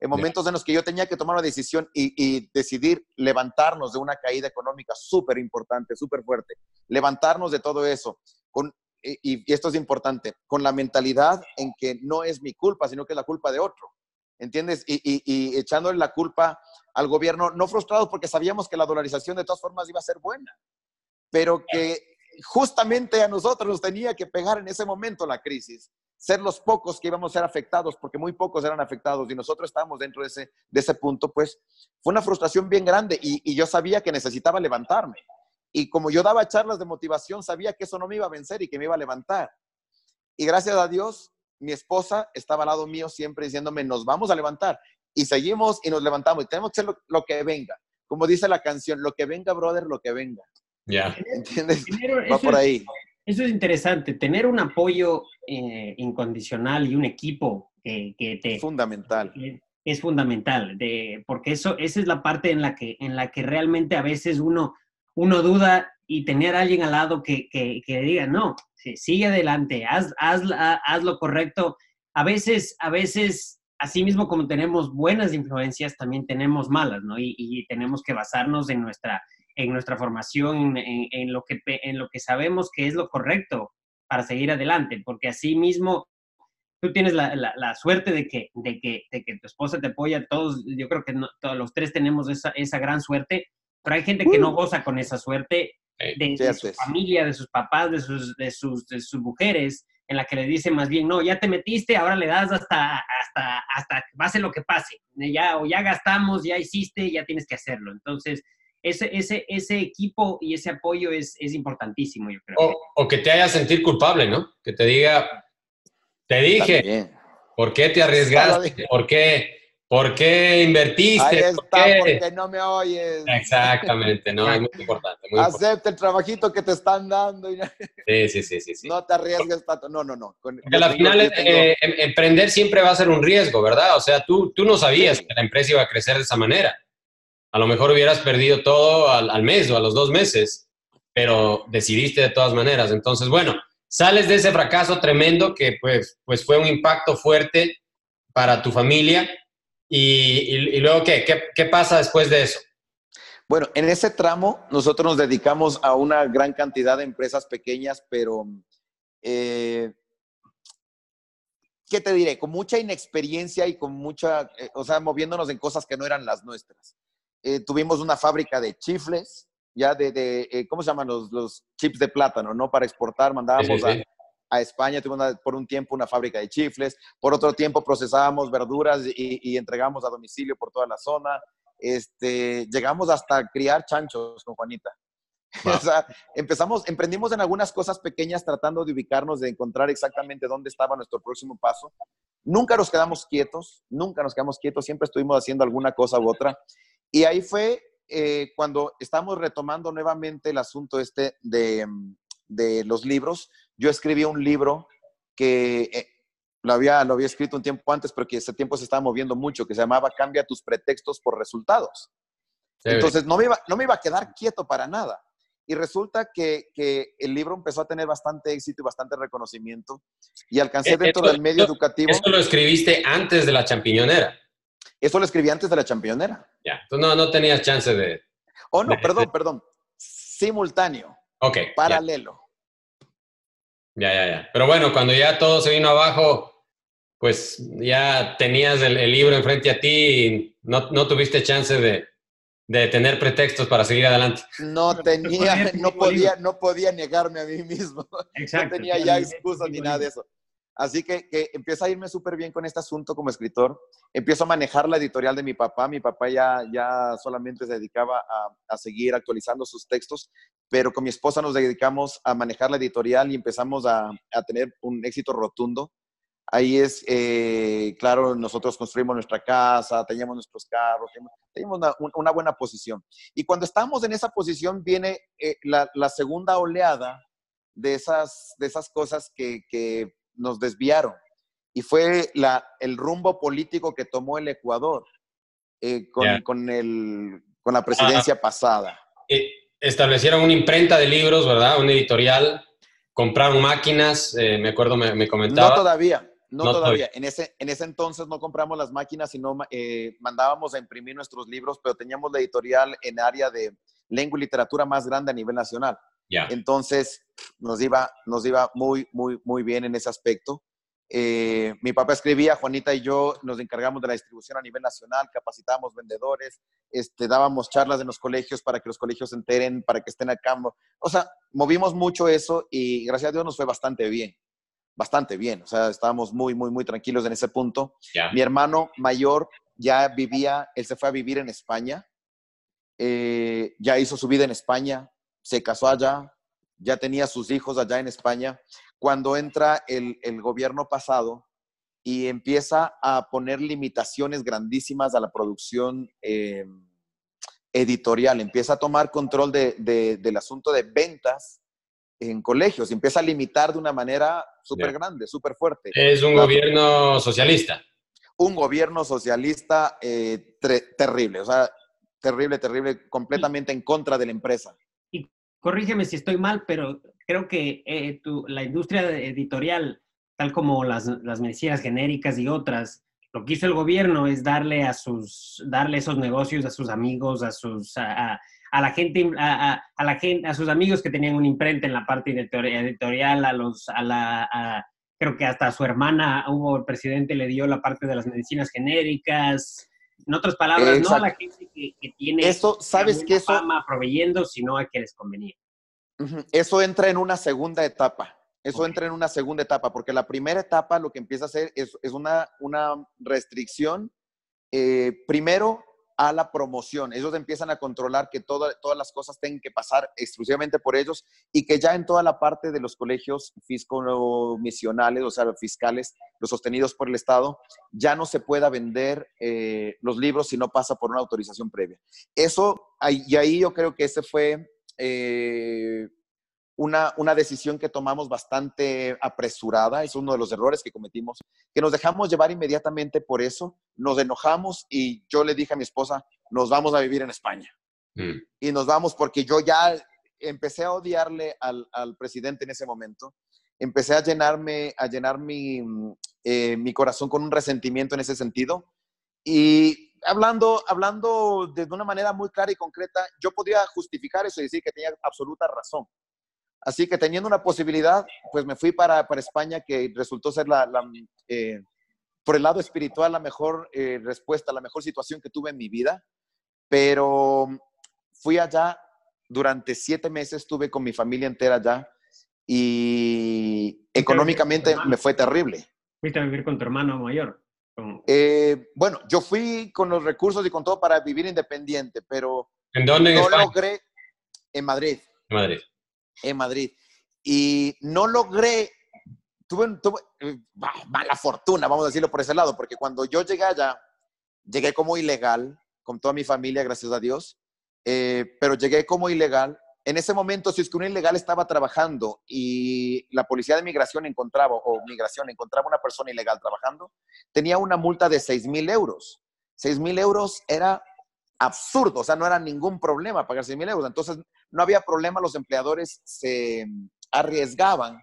En momentos en los que yo tenía que tomar una decisión y, decidir levantarnos de una caída económica súper importante, súper fuerte, levantarnos de todo eso, con, y, esto es importante, con la mentalidad en que no es mi culpa, sino que es la culpa de otro, ¿entiendes? Y, y echándole la culpa al gobierno, no frustrados porque sabíamos que la dolarización de todas formas iba a ser buena, pero que justamente a nosotros nos tenía que pegar en ese momento la crisis, ser los pocos que íbamos a ser afectados, porque muy pocos eran afectados y nosotros estábamos dentro de ese, de ese punto, pues fue una frustración bien grande y, yo sabía que necesitaba levantarme. Y como yo daba charlas de motivación, sabía que eso no me iba a vencer y que me iba a levantar. Y gracias a Dios, mi esposa estaba al lado mío siempre diciéndome, nos vamos a levantar. Y seguimos y nos levantamos y tenemos que hacer lo, que venga. Como dice la canción, lo que venga, brother, lo que venga. Ya. ¿Entiendes? Va por ahí. eso es interesante, tener un apoyo eh, incondicional y un equipo que, que te... Fundamental. es fundamental, de, porque eso, esa es la parte en la, que, en la que realmente a veces uno, uno duda y tener a alguien al lado que, que, que diga, no, sigue adelante, haz, haz, haz, lo correcto. A veces, a veces, así mismo como tenemos buenas influencias, también tenemos malas, ¿no? Y, y tenemos que basarnos en nuestra, en nuestra formación, en, en, lo que, en lo que sabemos que es lo correcto para seguir adelante, porque así mismo tú tienes la, la, suerte de que, de, que, de que tu esposa te apoya, todos, yo creo que todos los tres tenemos esa, esa gran suerte, pero hay gente que no uh. goza con esa suerte de, su familia, de sus papás, de sus, de, sus, de sus mujeres, en la que le dicen más bien, no, ya te metiste, ahora le das hasta, hasta, hasta pase lo que pase. Ya, o ya gastamos, ya hiciste, ya tienes que hacerlo. Entonces, ese, ese, ese equipo y ese apoyo es, es importantísimo, yo creo. O, o, que te haga sentir culpable, ¿no? Que te diga, te dije, ¿por qué te arriesgaste? ¿Por qué? ¿Por qué invertiste? Ahí está, porque no me oyes. Exactamente, no, es *laughs* muy importante. Acepta el trabajito que te están dando. Sí, sí, sí, sí, No te arriesgues tanto. No, no, no. porque al final, eh, em, emprender siempre va a ser un riesgo, ¿verdad? O sea, tú, tú no sabías que la empresa iba a crecer de esa manera. A lo mejor hubieras perdido todo al, mes o a los dos meses, pero decidiste de todas maneras. Entonces, bueno, sales de ese fracaso tremendo que pues, pues fue un impacto fuerte para tu familia ¿Y, luego ¿qué? qué? pasa después de eso? Bueno, en ese tramo nosotros nos dedicamos a una gran cantidad de empresas pequeñas, pero, eh, ¿qué te diré? Con mucha inexperiencia y con mucha, eh, o sea, moviéndonos en cosas que no eran las nuestras. Eh, tuvimos una fábrica de chifles, ya de, ¿cómo se llaman los, los, chips de plátano, no? Para exportar, mandábamos A, a España, tuvimos por un tiempo una fábrica de chifles, por otro tiempo procesábamos verduras y, entregamos a domicilio por toda la zona. Este, llegamos hasta criar chanchos con Juanita. *laughs* o sea, empezamos, emprendimos en algunas cosas pequeñas tratando de ubicarnos, de encontrar exactamente dónde estaba nuestro próximo paso. Nunca nos quedamos quietos, nunca nos quedamos quietos, siempre estuvimos haciendo alguna cosa u otra. Y ahí fue eh, cuando estamos retomando nuevamente el asunto este de, de los libros, yo escribí un libro que eh, lo, había, lo había escrito un tiempo antes, pero que ese tiempo se estaba moviendo mucho, que se llamaba Cambia tus pretextos por resultados. Entonces, no me, iba, no me iba a quedar quieto para nada. Y resulta que, que, el libro empezó a tener bastante éxito y bastante reconocimiento y alcancé eh, dentro del medio educativo. ¿Esto lo escribiste antes de la champiñonera? Eso lo escribí antes de la champiñonera. Ya, entonces no, no tenías chance de... Oh, no, perdón, perdón. Simultáneo. Ok. Paralelo. Ya, ya, ya. Pero bueno, cuando ya todo se vino abajo, pues ya tenías el, libro enfrente a ti y no, no tuviste chance de, de, tener pretextos para seguir adelante. No tenía, no podía, no podía negarme a mí mismo. *laughs* no tenía ya excusas ni nada de eso. Así que, que empieza a irme súper bien con este asunto como escritor. Empiezo a manejar la editorial de mi papá. Mi papá ya, ya solamente se dedicaba a, a, seguir actualizando sus textos, pero con mi esposa nos dedicamos a manejar la editorial y empezamos a, a tener un éxito rotundo. Ahí es, eh, claro, nosotros construimos nuestra casa, teníamos nuestros carros, teníamos una, una buena posición. Y cuando estamos en esa posición viene eh, la, la, segunda oleada de esas, de esas cosas que, que nos desviaron. Y fue la, el rumbo político que tomó el Ecuador eh, con, con, el, con la presidencia pasada. Eh, establecieron una imprenta de libros, ¿verdad? Un editorial, compraron máquinas, eh, me acuerdo, me, comentaba. No todavía, no, todavía. En ese, en ese entonces no compramos las máquinas, sino mandábamos a imprimir nuestros libros, pero teníamos la editorial en área de lengua y literatura más grande a nivel nacional. Entonces, nos iba, nos iba muy, muy, muy bien en ese aspecto. Eh, mi papá escribía, Juanita y yo nos encargamos de la distribución a nivel nacional, capacitábamos vendedores, este, dábamos charlas en los colegios para que los colegios se enteren, para que estén acá. O sea, movimos mucho eso y gracias a Dios nos fue bastante bien, bastante bien. O sea, estábamos muy, muy, muy tranquilos en ese punto. Mi hermano mayor ya vivía, él se fue a vivir en España, eh, ya hizo su vida en España, se casó allá, ya tenía sus hijos allá en España cuando entra el, gobierno pasado y empieza a poner limitaciones grandísimas a la producción eh, editorial, empieza a tomar control del asunto de ventas en colegios, empieza a limitar de una manera súper grande, súper fuerte. Es un gobierno socialista. Un gobierno socialista eh, terrible, o sea, terrible, terrible, completamente en contra de la empresa. Corrígeme si estoy mal, pero creo que eh, la industria editorial, tal como las, medicinas genéricas y otras, lo que hizo el gobierno es darle a sus, darle esos negocios a sus amigos, a sus, a, la gente, a, la gente, a sus amigos que tenían un imprenta en la parte editorial, a los, a la, creo que hasta a su hermana hubo el presidente le dio la parte de las medicinas genéricas. En otras palabras, no a la gente que, tiene eso, sabes que eso fama proveyendo, sino a que les convenía. Eso entra en una segunda etapa. Eso entra en una segunda etapa, porque la primera etapa lo que empieza a hacer es, una, una, restricción, eh, primero a la promoción. Ellos empiezan a controlar que todas las cosas tengan que pasar exclusivamente por ellos y que ya en toda la parte de los colegios fisco-misionales, o sea, fiscales, los sostenidos por el Estado, ya no se pueda vender eh, los libros si no pasa por una autorización previa. Eso, y ahí yo creo que ese fue eh, una, una, decisión que tomamos bastante apresurada, es uno de los errores que cometimos, que nos dejamos llevar inmediatamente por eso, nos enojamos y yo le dije a mi esposa, nos vamos a vivir en España. Mm. Y nos vamos porque yo ya empecé a odiarle al, al, presidente en ese momento, empecé a llenarme, a llenar mi, eh, mi corazón con un resentimiento en ese sentido. Y hablando, hablando de una manera muy clara y concreta, yo podía justificar eso y decir que tenía absoluta razón. Así que teniendo una posibilidad, pues me fui para, para España, que resultó ser la, eh, por el lado espiritual la mejor eh, respuesta, la mejor situación que tuve en mi vida. Pero fui allá durante siete meses, estuve con mi familia entera allá y económicamente me fue terrible. Fuiste a vivir con tu hermano mayor. Eh, bueno, yo fui con los recursos y con todo para vivir independiente, pero ¿En dónde no logré en Madrid. En Madrid. En Madrid. Y no logré, tuve, tuve eh, mala fortuna, vamos a decirlo por ese lado, porque cuando yo llegué allá, llegué como ilegal, con toda mi familia, gracias a Dios, eh, pero llegué como ilegal en ese momento, si es que un ilegal estaba trabajando y la policía de migración encontraba, o migración encontraba una persona ilegal trabajando, tenía una multa de 6 mil euros. 6 mil euros era absurdo, o sea, no era ningún problema pagar 6 mil euros. Entonces, no había problema, los empleadores se arriesgaban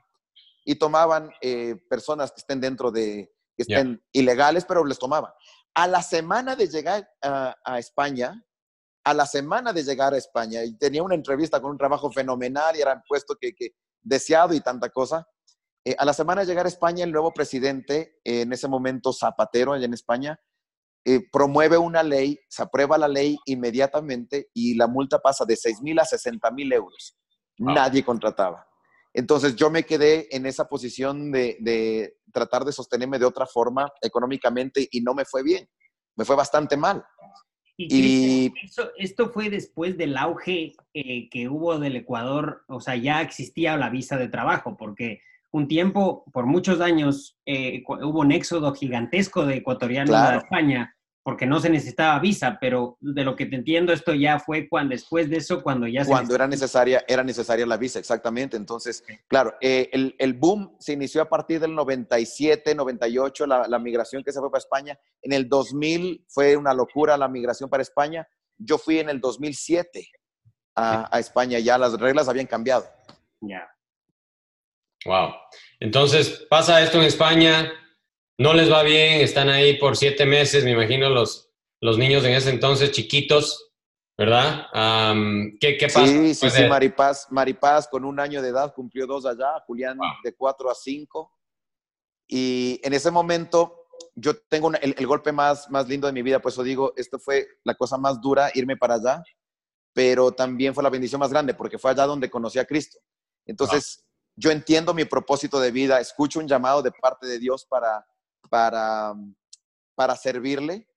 y tomaban eh, personas que estén dentro de, que estén ilegales, pero les tomaban. A la semana de llegar a España, a la semana de llegar a España y tenía una entrevista con un trabajo fenomenal y era puesto que, deseado y tanta cosa. Eh, a la semana de llegar a España, el nuevo presidente, en ese momento Zapatero, allá en España, eh, promueve una ley, se aprueba la ley inmediatamente y la multa pasa de 6 mil a 60 mil euros. Nadie contrataba. Entonces yo me quedé en esa posición de, de tratar de sostenerme de otra forma económicamente y no me fue bien, me fue bastante mal. Y, esto fue después del auge eh, que hubo del Ecuador, o sea, ya existía la visa de trabajo, porque un tiempo, por muchos años, eh, hubo un éxodo gigantesco de ecuatorianos a España porque no se necesitaba visa, pero de lo que te entiendo, esto ya fue cuando, después de eso, cuando ya se Cuando era necesaria, era necesaria la visa, exactamente. Entonces, claro, eh, el, el, boom se inició a partir del 97, 98, la, la, migración que se fue para España. En el 2000 fue una locura la migración para España. Yo fui en el 2007 a, a España, ya las reglas habían cambiado. Ya. Wow. Entonces, pasa esto en España, no les va bien, están ahí por siete meses, me imagino los, los niños en ese entonces chiquitos, ¿verdad? ¿qué, ¿qué, pasa? Sí, sí, sí, Maripaz, Maripaz con un año de edad cumplió dos allá, Julián de cuatro a cinco. Y en ese momento yo tengo el, golpe más, más lindo de mi vida, pues eso digo, esto fue la cosa más dura, irme para allá, pero también fue la bendición más grande, porque fue allá donde conocí a Cristo. Entonces, yo entiendo mi propósito de vida, escucho un llamado de parte de Dios para, para, para servirle,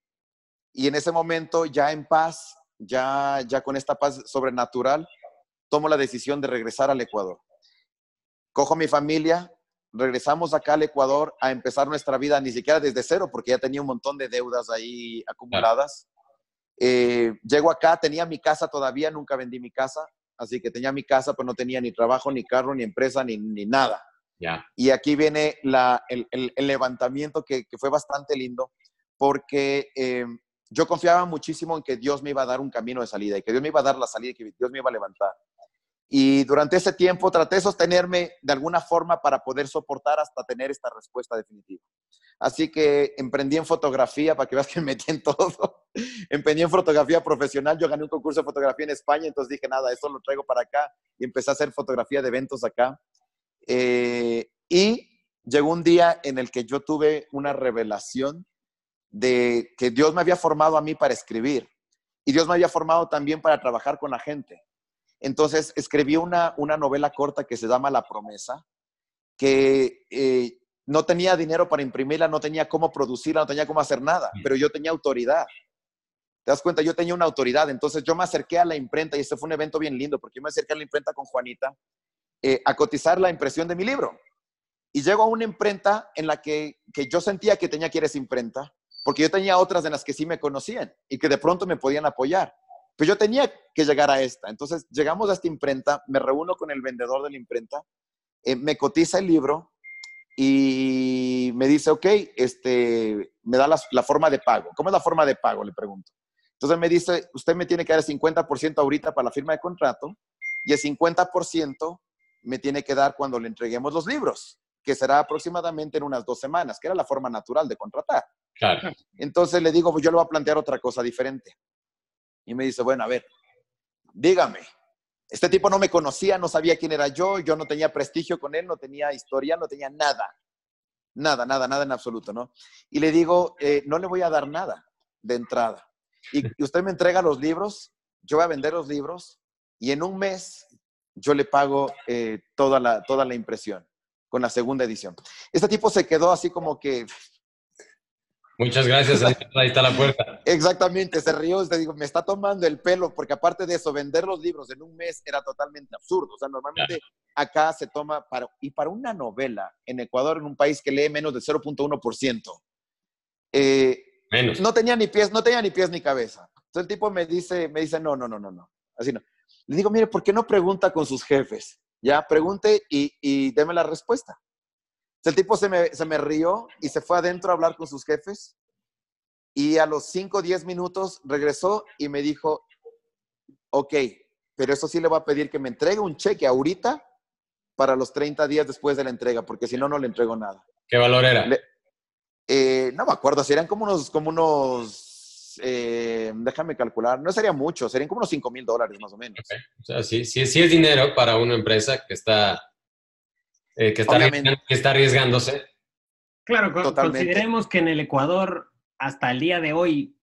y en ese momento, ya en paz, ya, ya con esta paz sobrenatural, tomo la decisión de regresar al Ecuador. Cojo mi familia, regresamos acá al Ecuador a empezar nuestra vida, ni siquiera desde cero, porque ya tenía un montón de deudas ahí acumuladas. Eh, llego acá, tenía mi casa todavía, nunca vendí mi casa, así que tenía mi casa, pero no tenía ni trabajo, ni carro, ni empresa, ni, ni nada. Y aquí viene el, levantamiento que, que, fue bastante lindo, porque eh, yo confiaba muchísimo en que Dios me iba a dar un camino de salida y que Dios me iba a dar la salida y que Dios me iba a levantar. Y durante ese tiempo traté de sostenerme de alguna forma para poder soportar hasta tener esta respuesta definitiva. Así que emprendí en fotografía, para que veas que me metí en todo. *laughs* emprendí en fotografía profesional. Yo gané un concurso de fotografía en España, entonces dije, nada, esto lo traigo para acá. Y empecé a hacer fotografía de eventos acá. Eh, y llegó un día en el que yo tuve una revelación de que Dios me había formado a mí para escribir. Y Dios me había formado también para trabajar con la gente. Entonces escribí una, una novela corta que se llama La promesa, que eh, no tenía dinero para imprimirla, no tenía cómo producirla, no tenía cómo hacer nada, pero yo tenía autoridad. ¿Te das cuenta? Yo tenía una autoridad. Entonces yo me acerqué a la imprenta y este fue un evento bien lindo porque yo me acerqué a la imprenta con Juanita eh, a cotizar la impresión de mi libro. Y llego a una imprenta en la que, que yo sentía que tenía que ir a esa imprenta porque yo tenía otras en las que sí me conocían y que de pronto me podían apoyar. Pues yo tenía que llegar a esta. Entonces llegamos a esta imprenta, me reúno con el vendedor de la imprenta, eh, me cotiza el libro y me dice, ok, este, me da la, forma de pago. ¿Cómo es la forma de pago? Le pregunto. Entonces me dice, usted me tiene que dar el 50% ahorita para la firma de contrato y el 50% me tiene que dar cuando le entreguemos los libros, que será aproximadamente en unas dos semanas, que era la forma natural de contratar. Claro. Entonces le digo, pues yo le voy a plantear otra cosa diferente. Y me dice, bueno, a ver, dígame. Este tipo no me conocía, no sabía quién era yo, yo no tenía prestigio con él, no tenía historia, no tenía nada. Nada, nada, nada en absoluto, ¿no? Y le digo, eh, no le voy a dar nada de entrada. Y, usted me entrega los libros, yo voy a vender los libros y en un mes yo le pago eh, toda, la, toda la impresión con la segunda edición. Este tipo se quedó así como que, Muchas gracias, ahí está la puerta. *laughs* Exactamente, se rió, te digo, me está tomando el pelo, porque aparte de eso, vender los libros en un mes era totalmente absurdo. O sea, normalmente acá se toma, para, y para una novela en Ecuador, en un país que lee menos del 0.1%, eh, menos. No tenía ni pies, no tenía ni pies ni cabeza. Entonces el tipo me dice, me dice, no, no, no, no, no, así no. Le digo, mire, ¿por qué no pregunta con sus jefes? Ya, pregunte y, y deme la respuesta. El tipo se me, se me rió y se fue adentro a hablar con sus jefes. Y a los 5 o 10 minutos regresó y me dijo, ok, pero eso sí le voy a pedir que me entregue un cheque ahorita para los 30 días después de la entrega, porque si no, no le entrego nada. ¿Qué valor era? Eh, no me acuerdo, serían como unos, como unos eh, déjame calcular, no sería mucho, serían como unos 5 mil dólares más o menos. O sea, sí, sí, sí es dinero para una empresa que está eh, que, está arriesgándose. Claro, consideremos que en el Ecuador, hasta el día de hoy,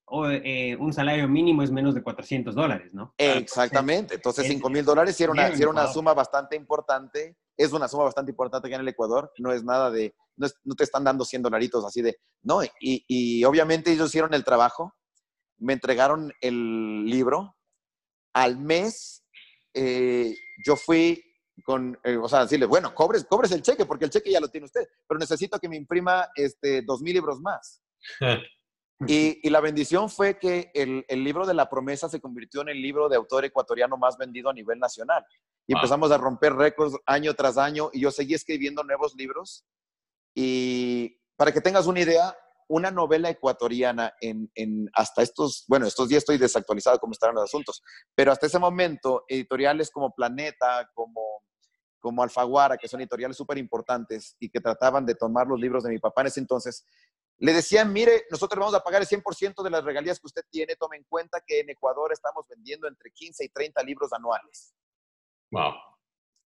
eh, un salario mínimo es menos de 400 dólares, ¿no? Exactamente. Entonces, 5 mil dólares sí era, una, una suma bastante importante. Es una suma bastante importante que en el Ecuador. No es nada de, no, te están dando 100 dolaritos así de, no. Y, y, obviamente ellos hicieron el trabajo, me entregaron el libro. Al mes, eh, yo fui con, eh, o sea, decirle, bueno, cobres, cobres el cheque, porque el cheque ya lo tiene usted, pero necesito que me imprima este, dos mil libros más. *laughs* y, y, la bendición fue que el, el, libro de la promesa se convirtió en el libro de autor ecuatoriano más vendido a nivel nacional. Y empezamos a romper récords año tras año y yo seguí escribiendo nuevos libros. Y para que tengas una idea, una novela ecuatoriana en, en, hasta estos, bueno, estos días estoy desactualizado como están los asuntos, pero hasta ese momento, editoriales como Planeta, como como Alfaguara, que son editoriales súper importantes y que trataban de tomar los libros de mi papá en ese entonces, le decían, mire, nosotros vamos a pagar el 100% de las regalías que usted tiene, tome en cuenta que en Ecuador estamos vendiendo entre 15 y 30 libros anuales. Wow.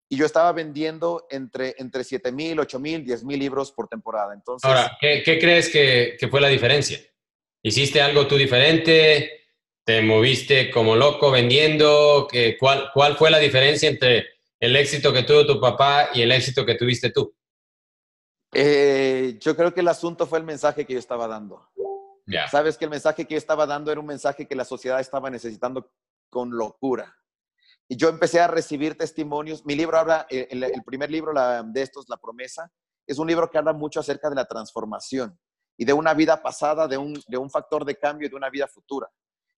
Y yo estaba vendiendo entre, entre 7 mil, 8 mil, 10 mil libros por temporada. Entonces, Ahora, ¿qué, qué crees que, que, fue la diferencia? ¿Hiciste algo tú diferente? ¿Te moviste como loco vendiendo? ¿Cuál, ¿Cuál fue la diferencia entre el éxito que tuvo tu papá y el éxito que tuviste tú? Eh, yo creo que el asunto fue el mensaje que yo estaba dando. Ya. Sabes que el mensaje que yo estaba dando era un mensaje que la sociedad estaba necesitando con locura. Y yo empecé a recibir testimonios. Mi libro habla, eh, el, primer libro de estos, La promesa, es un libro que habla mucho acerca de la transformación y de una vida pasada, de un, de un factor de cambio y de una vida futura.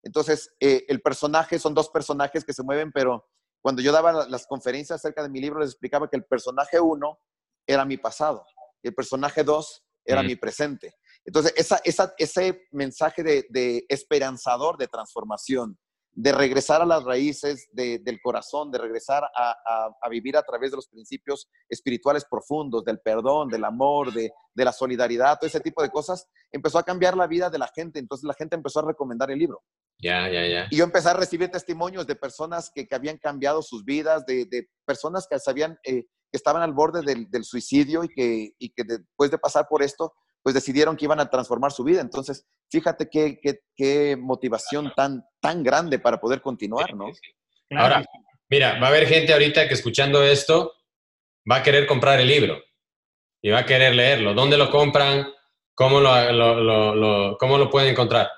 Entonces, eh, el personaje, son dos personajes que se mueven, pero cuando yo daba las conferencias acerca de mi libro, les explicaba que el personaje uno era mi pasado y el personaje dos era mi presente. Entonces, esa, esa, ese mensaje de, de esperanzador de transformación, de regresar a las raíces del corazón, de regresar a, vivir a través de los principios espirituales profundos, del perdón, del amor, de, la solidaridad, todo ese tipo de cosas, empezó a cambiar la vida de la gente. Entonces la gente empezó a recomendar el libro. Ya, ya, ya. Y yo empecé a recibir testimonios de personas que, habían cambiado sus vidas, de, personas que sabían eh, que estaban al borde del, suicidio y que, y que después de pasar por esto, pues decidieron que iban a transformar su vida. Entonces, fíjate qué, qué, motivación tan, tan grande para poder continuar, ¿no? Ahora, mira, va a haber gente ahorita que escuchando esto va a querer comprar el libro y va a querer leerlo. ¿Dónde lo compran? ¿Cómo lo, lo, lo, cómo lo pueden encontrar?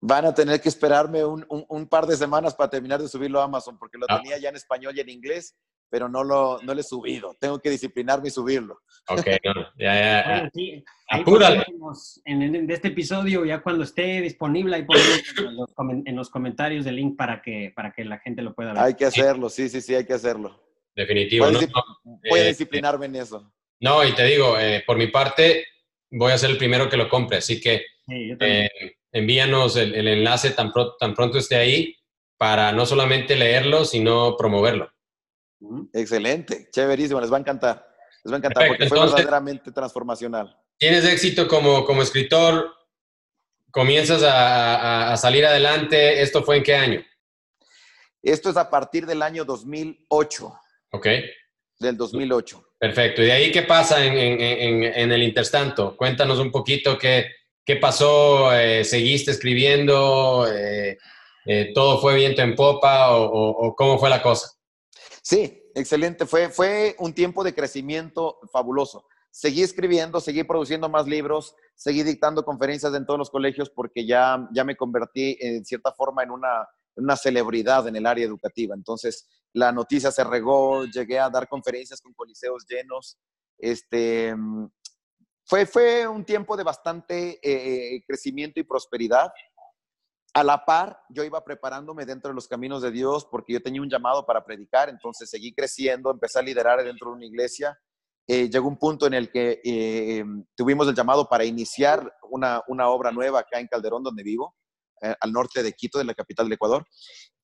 Van a tener que esperarme un, un, par de semanas para terminar de subirlo a Amazon, porque lo ah. tenía ya en español y en inglés, pero no lo, no lo he subido. Tengo que disciplinarme y subirlo. Ok, ya, ya. Apúrale. En, en, este episodio, ya cuando esté disponible, ahí ponemos en los, comentarios el link para que, para que la gente lo pueda ver. Hay que hacerlo, sí, sí, sí, hay que hacerlo. Definitivo. Voy, a eh, disciplinarme en eso. No, y te digo, eh, por mi parte, voy a ser el primero que lo compre, así que eh, envíanos el, el enlace tan, tan pronto esté ahí para no solamente leerlo, sino promoverlo. Excelente, chéverísimo, les va a encantar. Les va a encantar porque fue verdaderamente transformacional. Tienes éxito como, como escritor, comienzas a, salir adelante. ¿Esto fue en qué año? Esto es a partir del año 2008. Ok. Del 2008. Perfecto. ¿Y de ahí qué pasa en, el interstanto? Cuéntanos un poquito qué, qué pasó. Eh, ¿Seguiste escribiendo? Eh, eh, ¿Todo fue viento en popa o cómo fue la cosa? Sí, excelente. Fue, fue un tiempo de crecimiento fabuloso. Seguí escribiendo, seguí produciendo más libros, seguí dictando conferencias en todos los colegios porque ya, ya me convertí en cierta forma en una, una celebridad en el área educativa. Entonces, la noticia se regó, llegué a dar conferencias con coliseos llenos. Este, fue, fue un tiempo de bastante eh, crecimiento y prosperidad a la par, yo iba preparándome dentro de los caminos de Dios porque yo tenía un llamado para predicar, entonces seguí creciendo, empecé a liderar dentro de una iglesia. Eh, llegó un punto en el que eh, tuvimos el llamado para iniciar una, obra nueva acá en Calderón, donde vivo, eh, al norte de Quito, de la capital del Ecuador,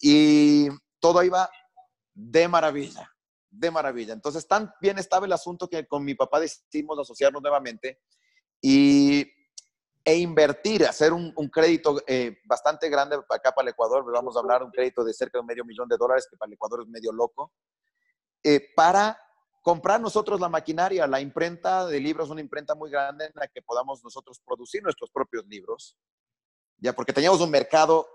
y todo iba de maravilla, de maravilla. Entonces, tan bien estaba el asunto que con mi papá decidimos asociarnos nuevamente y e invertir, hacer un, crédito eh, bastante grande acá para el Ecuador, vamos a hablar un crédito de cerca de medio millón de dólares, que para el Ecuador es medio loco, eh, para comprar nosotros la maquinaria, la imprenta de libros, una imprenta muy grande en la que podamos nosotros producir nuestros propios libros, ya porque teníamos un mercado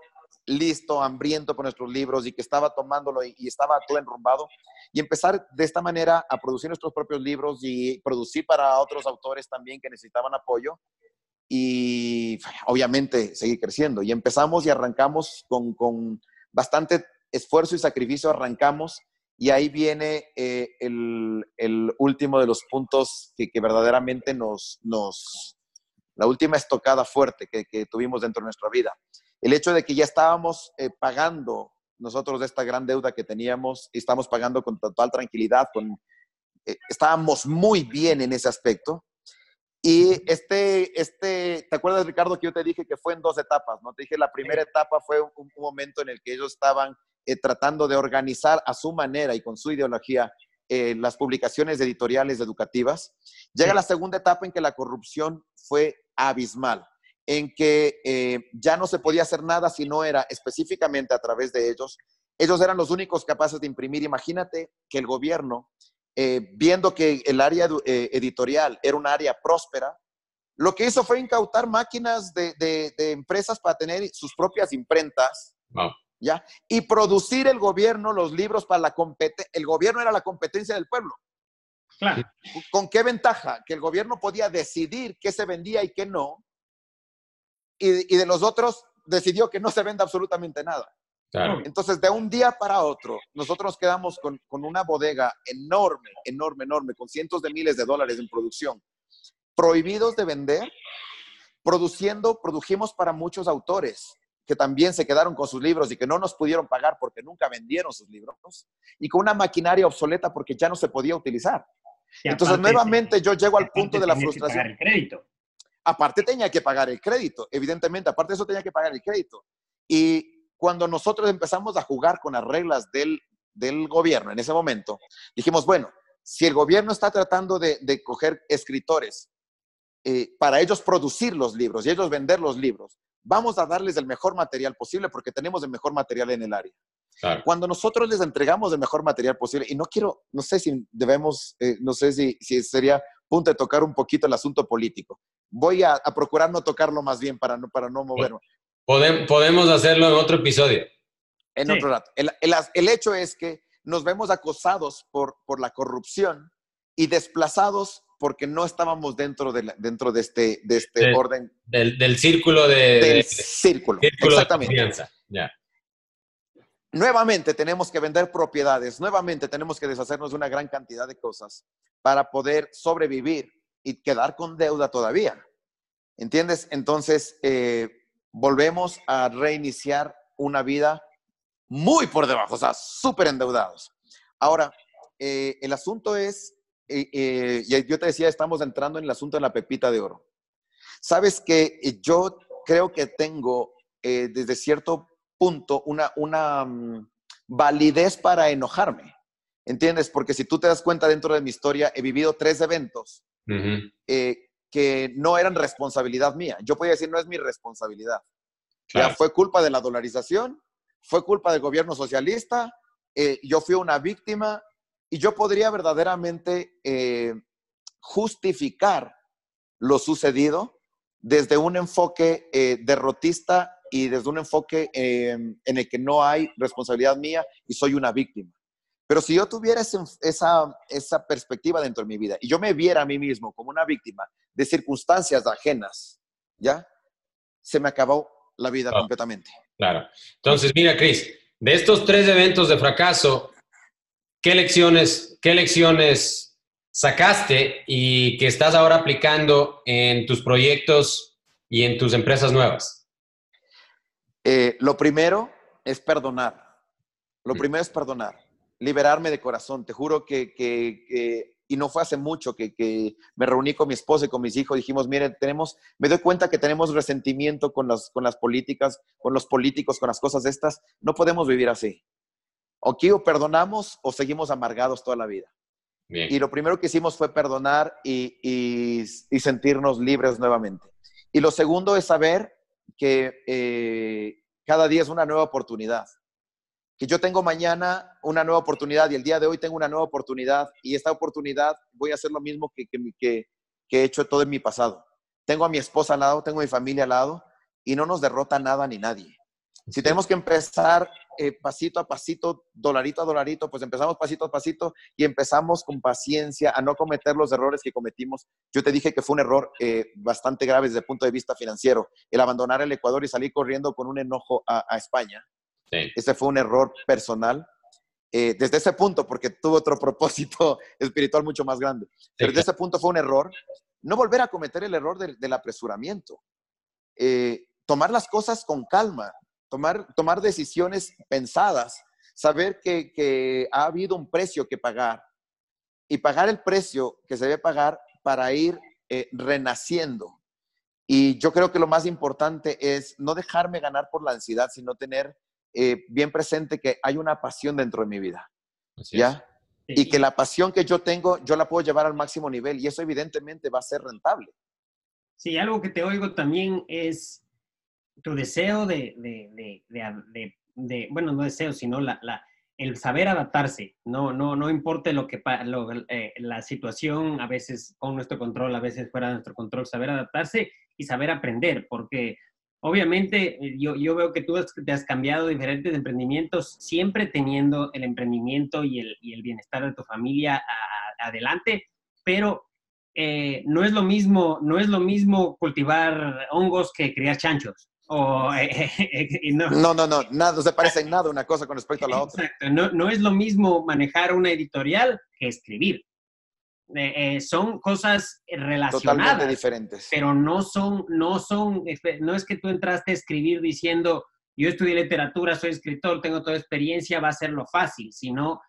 listo, hambriento por nuestros libros y que estaba tomándolo y, y estaba todo enrumbado, y empezar de esta manera a producir nuestros propios libros y producir para otros autores también que necesitaban apoyo y obviamente seguir creciendo. Y empezamos y arrancamos con, con bastante esfuerzo y sacrificio, arrancamos y ahí viene eh, el, el, último de los puntos que, que, verdaderamente nos, nos, la última estocada fuerte que, que, tuvimos dentro de nuestra vida. El hecho de que ya estábamos eh, pagando nosotros esta gran deuda que teníamos y estamos pagando con total tranquilidad, con, eh, estábamos muy bien en ese aspecto, y este, este, ¿te acuerdas, Ricardo, que yo te dije que fue en dos etapas? ¿no? Te dije, la primera etapa fue un, momento en el que ellos estaban eh, tratando de organizar a su manera y con su ideología eh, las publicaciones editoriales educativas. Llega la segunda etapa en que la corrupción fue abismal. en que eh, ya no se podía hacer nada si no era específicamente a través de ellos. Ellos eran los únicos capaces de imprimir. Imagínate que el gobierno, eh, viendo que el área eh, editorial era un área próspera, lo que hizo fue incautar máquinas de, empresas para tener sus propias imprentas. ¿Ya? Y producir el gobierno los libros para la competencia. El gobierno era la competencia del pueblo. Claro. ¿Con qué ventaja? Que el gobierno podía decidir qué se vendía y qué no. Y, de los otros decidió que no se venda absolutamente nada. Claro. Entonces, de un día para otro, nosotros nos quedamos con, con una bodega enorme, enorme, enorme, con cientos de miles de dólares en producción, prohibidos de vender, produciendo, produjimos para muchos autores que también se quedaron con sus libros y que no nos pudieron pagar porque nunca vendieron sus libros, y con una maquinaria obsoleta porque ya no se podía utilizar. Entonces, nuevamente yo llego al punto de la frustración. el crédito. Aparte tenía que pagar el crédito, evidentemente, aparte de eso tenía que pagar el crédito. Y cuando nosotros empezamos a jugar con las reglas del, del gobierno en ese momento, dijimos, bueno, si el gobierno está tratando de, de coger escritores eh, para ellos producir los libros y ellos vender los libros, vamos a darles el mejor material posible porque tenemos el mejor material en el área. Cuando nosotros les entregamos el mejor material posible, y no quiero, no sé si debemos, eh, no sé si, si, sería punto de tocar un poquito el asunto político. Voy a, procurar no tocarlo más bien para no, para no moverme. Podemos hacerlo en otro episodio. En otro rato. El, el, el, hecho es que nos vemos acosados por, por la corrupción y desplazados porque no estábamos dentro de, dentro de este, de este orden. Del, círculo de... Del círculo, exactamente. ya. Nuevamente tenemos que vender propiedades, nuevamente tenemos que deshacernos de una gran cantidad de cosas para poder sobrevivir y quedar con deuda todavía. ¿Entiendes? Entonces, eh, volvemos a reiniciar una vida muy por debajo, o sea, súper endeudados. Ahora, eh, el asunto es eh, yo te decía, estamos entrando en el asunto de la pepita de oro. Sabes que eh, yo creo que tengo eh, desde cierto punto una, una mm, validez para enojarme. ¿Entiendes? Porque si tú te das cuenta dentro de mi historia, he vivido tres eventos que no eran responsabilidad mía. Yo podía decir, no es mi responsabilidad. Ya fue culpa de la dolarización, fue culpa del gobierno socialista, yo fui una víctima y yo podría verdaderamente eh, justificar lo sucedido desde un enfoque eh, derrotista y desde un enfoque em, en el que no hay responsabilidad mía y soy una víctima. Pero si yo tuviera esa, esa perspectiva dentro de mi vida y yo me viera a mí mismo como una víctima de circunstancias ajenas, ¿ya? Se me acabó la vida completamente. Claro. Entonces, mira, Cris, de estos tres eventos de fracaso, ¿Qué lecciones, qué lecciones sacaste y que estás ahora aplicando en tus proyectos y en tus empresas nuevas? Eh, lo primero es perdonar. Lo mm. primero es perdonar, liberarme de corazón. Te juro que, y no fue hace mucho que, me reuní con mi esposa y con mis hijos, dijimos, miren, tenemos, me doy cuenta que tenemos resentimiento con las, con las políticas, con los políticos, con las cosas estas. No podemos vivir así. Aquí o perdonamos o seguimos amargados toda la vida. Y lo primero que hicimos fue perdonar y, sentirnos libres nuevamente. Y lo segundo es saber que eh, cada día es una nueva oportunidad. Que yo tengo mañana una nueva oportunidad y el día de hoy tengo una nueva oportunidad y esta oportunidad voy a hacer lo mismo que, que, que he hecho todo en mi pasado. Tengo a mi esposa al lado, tengo a mi familia al lado y no nos derrota nada ni nadie. Si tenemos que empezar eh, pasito a pasito, dolarito a dolarito, pues empezamos pasito a pasito y empezamos con paciencia a no cometer los errores que cometimos. Yo te dije que fue un error eh, bastante grave desde el punto de vista financiero, el abandonar el Ecuador y salir corriendo con un enojo a, España. Ese fue un error personal. Eh, desde ese punto, porque tuvo otro *laughs* propósito espiritual mucho más grande. Pero desde ese punto fue un error. No volver a cometer el error del, apresuramiento. tomar las cosas con calma tomar, tomar decisiones pensadas, saber que, ha habido un precio que pagar y pagar el precio que se debe pagar para ir eh, renaciendo. Y yo creo que lo más importante es no dejarme ganar por la ansiedad, sino tener eh, bien presente que hay una pasión dentro de mi vida. ¿Ya? Y que la pasión que yo tengo, yo la puedo llevar al máximo nivel y eso evidentemente va a ser rentable. Sí, algo que te oigo también es tu deseo de, de, bueno, no deseo, sino la, la, el saber adaptarse. No, no, no importa lo que lo, eh, la situación, a veces con nuestro control, a veces fuera de nuestro control, saber adaptarse y saber aprender, porque obviamente eh, yo, yo veo que tú te has cambiado diferentes emprendimientos, siempre teniendo el emprendimiento y el, y el bienestar de tu familia adelante, pero eh, no es lo mismo, no es lo mismo cultivar hongos que criar chanchos. O, eh, no. no. no, no, nada, no se parece en nada una cosa con respecto a la otra. Exacto, no, no es lo mismo manejar una editorial que escribir. Eh, son cosas relacionadas. Totalmente diferentes. Pero no son, no son, no es que tú entraste a escribir diciendo, yo estudié literatura, soy escritor, tengo toda experiencia, va a ser lo fácil, sino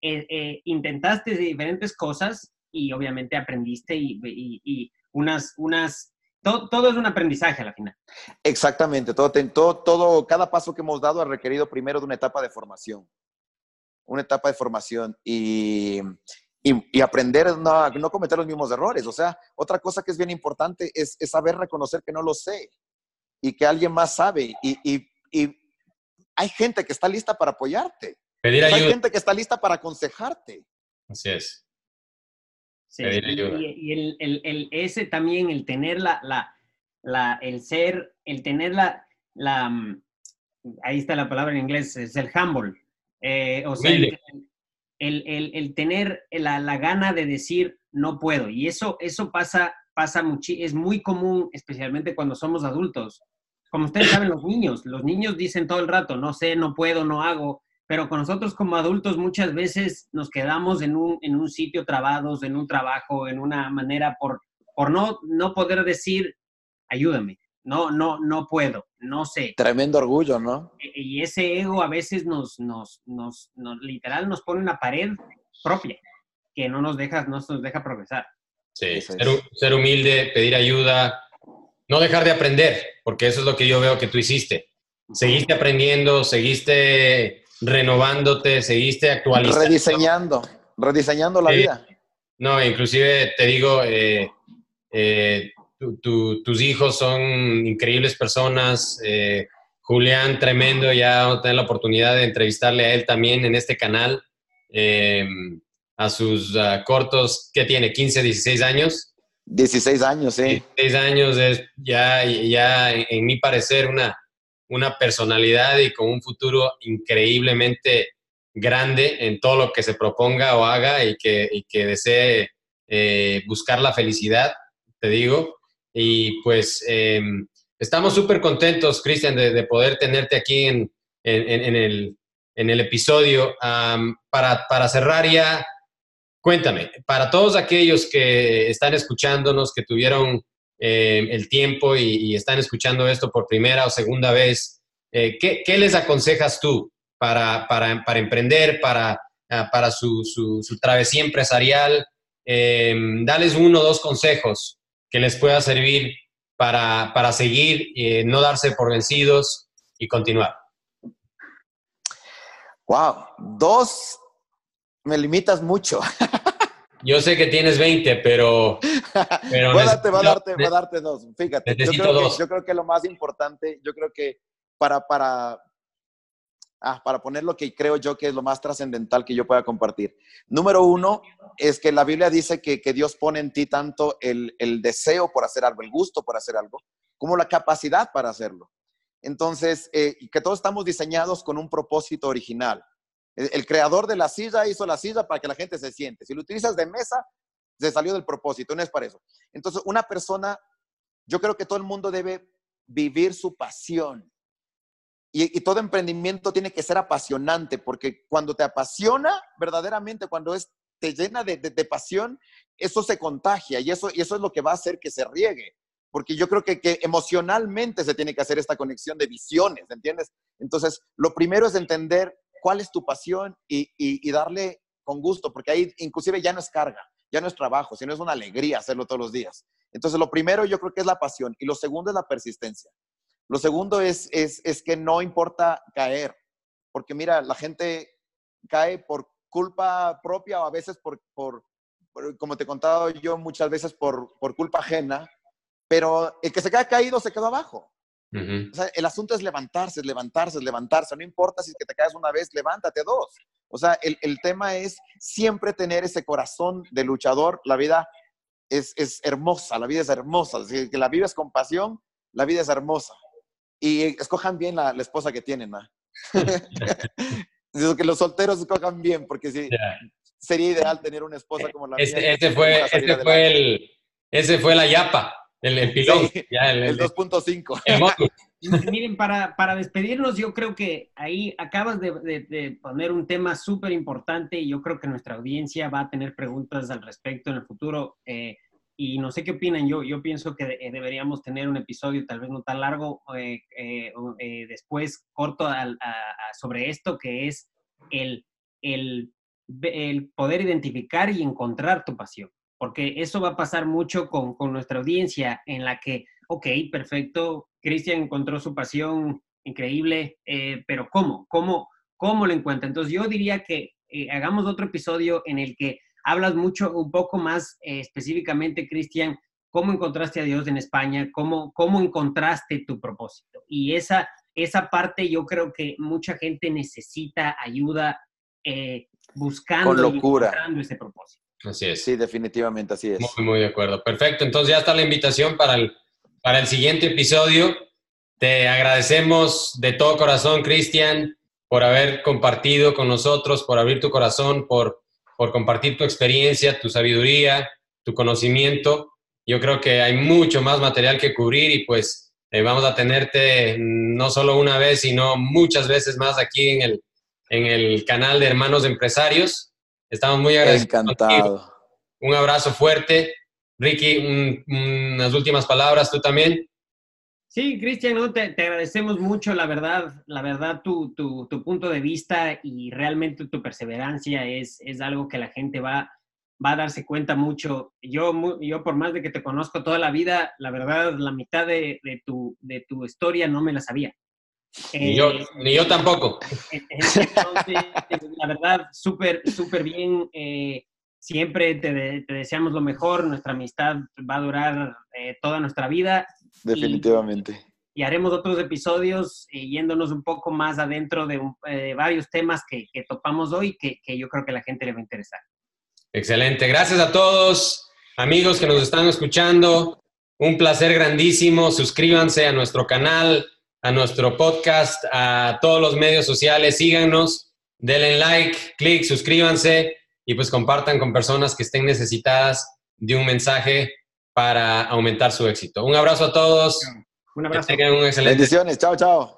intentaste diferentes cosas y obviamente aprendiste y, unas, unas todo, es un aprendizaje a la final. Exactamente, todo, todo, todo, cada paso que hemos dado ha requerido primero de una etapa de formación, una etapa de formación y, y, aprender a no, no, cometer los mismos errores. O sea, otra cosa que es bien importante es, saber reconocer que no lo sé y que alguien más sabe y, y hay gente que está lista para apoyarte. Pedir ayuda. Hay gente que está lista para aconsejarte. Así es. Sí, y, el, el, el, ese también, el tener la, la, la, el ser, el tener la, la, mm, ahí está la palabra en inglés, es el humble. Eh, o sea, el, el, el, tener la, la, gana de decir no puedo. Y eso, eso pasa, pasa mucho, es muy común, especialmente cuando somos adultos. Como ustedes saben, los niños, los niños dicen todo el rato, no sé, no puedo, no hago pero con nosotros como adultos muchas veces nos quedamos en un, en un sitio trabados, en un trabajo, en una manera por, por no, no poder decir, ayúdame, no, no, no puedo, no sé. Tremendo orgullo, ¿no? E, y ese ego a veces nos, nos, nos, literal nos pone una pared propia que no nos deja, no nos deja progresar. Sí, ser, ser humilde, pedir ayuda, no dejar de aprender, porque eso es lo que yo veo que tú hiciste. Seguiste aprendiendo, seguiste renovándote, seguiste actualizando. Rediseñando, rediseñando la vida. No, inclusive te digo, eh, eh, tus hijos son increíbles personas. Eh, Julián, tremendo, ya vamos a tener la oportunidad de entrevistarle a él también en este canal. a sus ah, cortos, ¿qué tiene? ¿15, 16 años? 16 años, sí. 16 años es ya, ya en mi parecer, una, una personalidad y con un futuro increíblemente grande en todo lo que se proponga o haga y que, que desee eh, buscar la felicidad, te digo. Y pues em, estamos súper contentos, Cristian, de, poder tenerte aquí en, el, episodio. para, para cerrar ya, cuéntame, para todos aquellos que están escuchándonos, que tuvieron eh, el tiempo y, están escuchando esto por primera o segunda vez, eh, ¿qué, les aconsejas tú para, para, para emprender, para, ah, para su, su, travesía empresarial? Em, dales uno o dos consejos que les pueda servir para, para seguir, eh, no darse por vencidos y continuar. Wow, dos me limitas mucho. Yo sé que tienes 20, pero... *laughs* pero voy, a darte, a darte, a darte dos. Fíjate, yo creo, dos. Que, yo creo que lo más importante, yo creo que para, para, ah, para poner lo que creo yo que es lo más trascendental que yo pueda compartir. Número uno es que la Biblia dice que, que Dios pone en ti tanto el, el, deseo por hacer algo, el gusto por hacer algo, como la capacidad para hacerlo. Entonces, eh, que todos estamos diseñados con un propósito original. El, creador de la silla hizo la silla para que la gente se siente. Si lo utilizas de mesa, se salió del propósito, no es para eso. Entonces, una persona, yo creo que todo el mundo debe vivir su pasión. Y, todo emprendimiento tiene que ser apasionante, porque cuando te apasiona, verdaderamente, cuando es, te llena de, pasión, eso se contagia y eso, y es lo que va a hacer que se riegue. Porque yo creo que, que emocionalmente se tiene que hacer esta conexión de visiones, ¿entiendes? Entonces, lo primero es entender cuál es tu pasión y, darle con gusto, porque ahí inclusive ya no es carga, ya no es trabajo, sino es una alegría hacerlo todos los días. Entonces, lo primero yo creo que es la pasión y lo segundo es la persistencia. Lo segundo es, es, que no importa caer, porque mira, la gente cae por culpa propia o a veces por, por, como te he contado yo, muchas veces por, por culpa ajena, pero el que se queda caído se quedó abajo. o sea, el asunto es levantarse, es levantarse, es levantarse. No importa si es que te caes una vez, levántate dos. O sea, el, el tema es siempre tener ese corazón de luchador. La vida es, es hermosa, la vida es hermosa. Si que la vives con pasión, la vida es hermosa. Y escojan bien la, la esposa que tienen. ¿no? *laughs* que los solteros escojan bien, porque sí, sería ideal tener una esposa como la ese, mía. Ese fue, ese fue, el, ese fue la yapa, el, el pilón. el, 2.5. *laughs* Miren, para, para despedirnos, yo creo que ahí acabas de, de, poner un tema súper importante y yo creo que nuestra audiencia va a tener preguntas al respecto en el futuro. Eh, y no sé qué opinan, yo, yo pienso que eh, deberíamos tener un episodio tal vez no tan largo, eh, eh, después corto sobre esto, que es el, el, el, poder identificar y encontrar tu pasión, porque eso va a pasar mucho con, con nuestra audiencia en la que, ok, perfecto, Cristian encontró su pasión increíble, pero ¿cómo? ¿Cómo? ¿Cómo lo encuentra? Entonces yo diría que hagamos otro episodio en el que hablas mucho, un poco más eh, específicamente, Cristian, cómo encontraste a Dios en España, cómo, cómo encontraste tu propósito. Y esa, esa parte yo creo que mucha gente necesita ayuda eh, buscando y encontrando ese propósito. Así es. Sí, definitivamente así es. Muy, muy de acuerdo. Perfecto. Entonces ya está la invitación para el, para el siguiente episodio. Te agradecemos de todo corazón, Cristian, por haber compartido con nosotros, por abrir tu corazón, por por compartir tu experiencia, tu sabiduría, tu conocimiento. Yo creo que hay mucho más material que cubrir y pues eh, vamos a tenerte no solo una vez, sino muchas veces más aquí en el, en el canal de Hermanos Empresarios. Estamos muy agradecidos. Encantado. Un abrazo fuerte. Ricky, unas últimas palabras, tú también. Sí, Cristian, te, agradecemos mucho, la verdad, la verdad, tu, tu, tu, punto de vista y realmente tu perseverancia es, es algo que la gente va, va a darse cuenta mucho. Yo, yo, por más de que te conozco toda la vida, la verdad, la mitad de, de tu, de tu historia no me la sabía. Ni, yo, eh, ni yo tampoco. Entonces, la verdad, súper, súper bien. Eh, siempre te, te, deseamos lo mejor. Nuestra amistad va a durar eh, toda nuestra vida Definitivamente. Y, haremos otros episodios eh, yéndonos un poco más adentro de eh, varios temas que, topamos hoy que, que yo creo que a la gente le va a interesar. Excelente. Gracias a todos, amigos que nos están escuchando. Un placer grandísimo. Suscríbanse a nuestro canal, a nuestro podcast, a todos los medios sociales. Síganos, denle like, clic, suscríbanse y pues compartan con personas que estén necesitadas de un mensaje para aumentar su éxito. Un abrazo a todos. Un abrazo. Bendiciones. Chao, chao.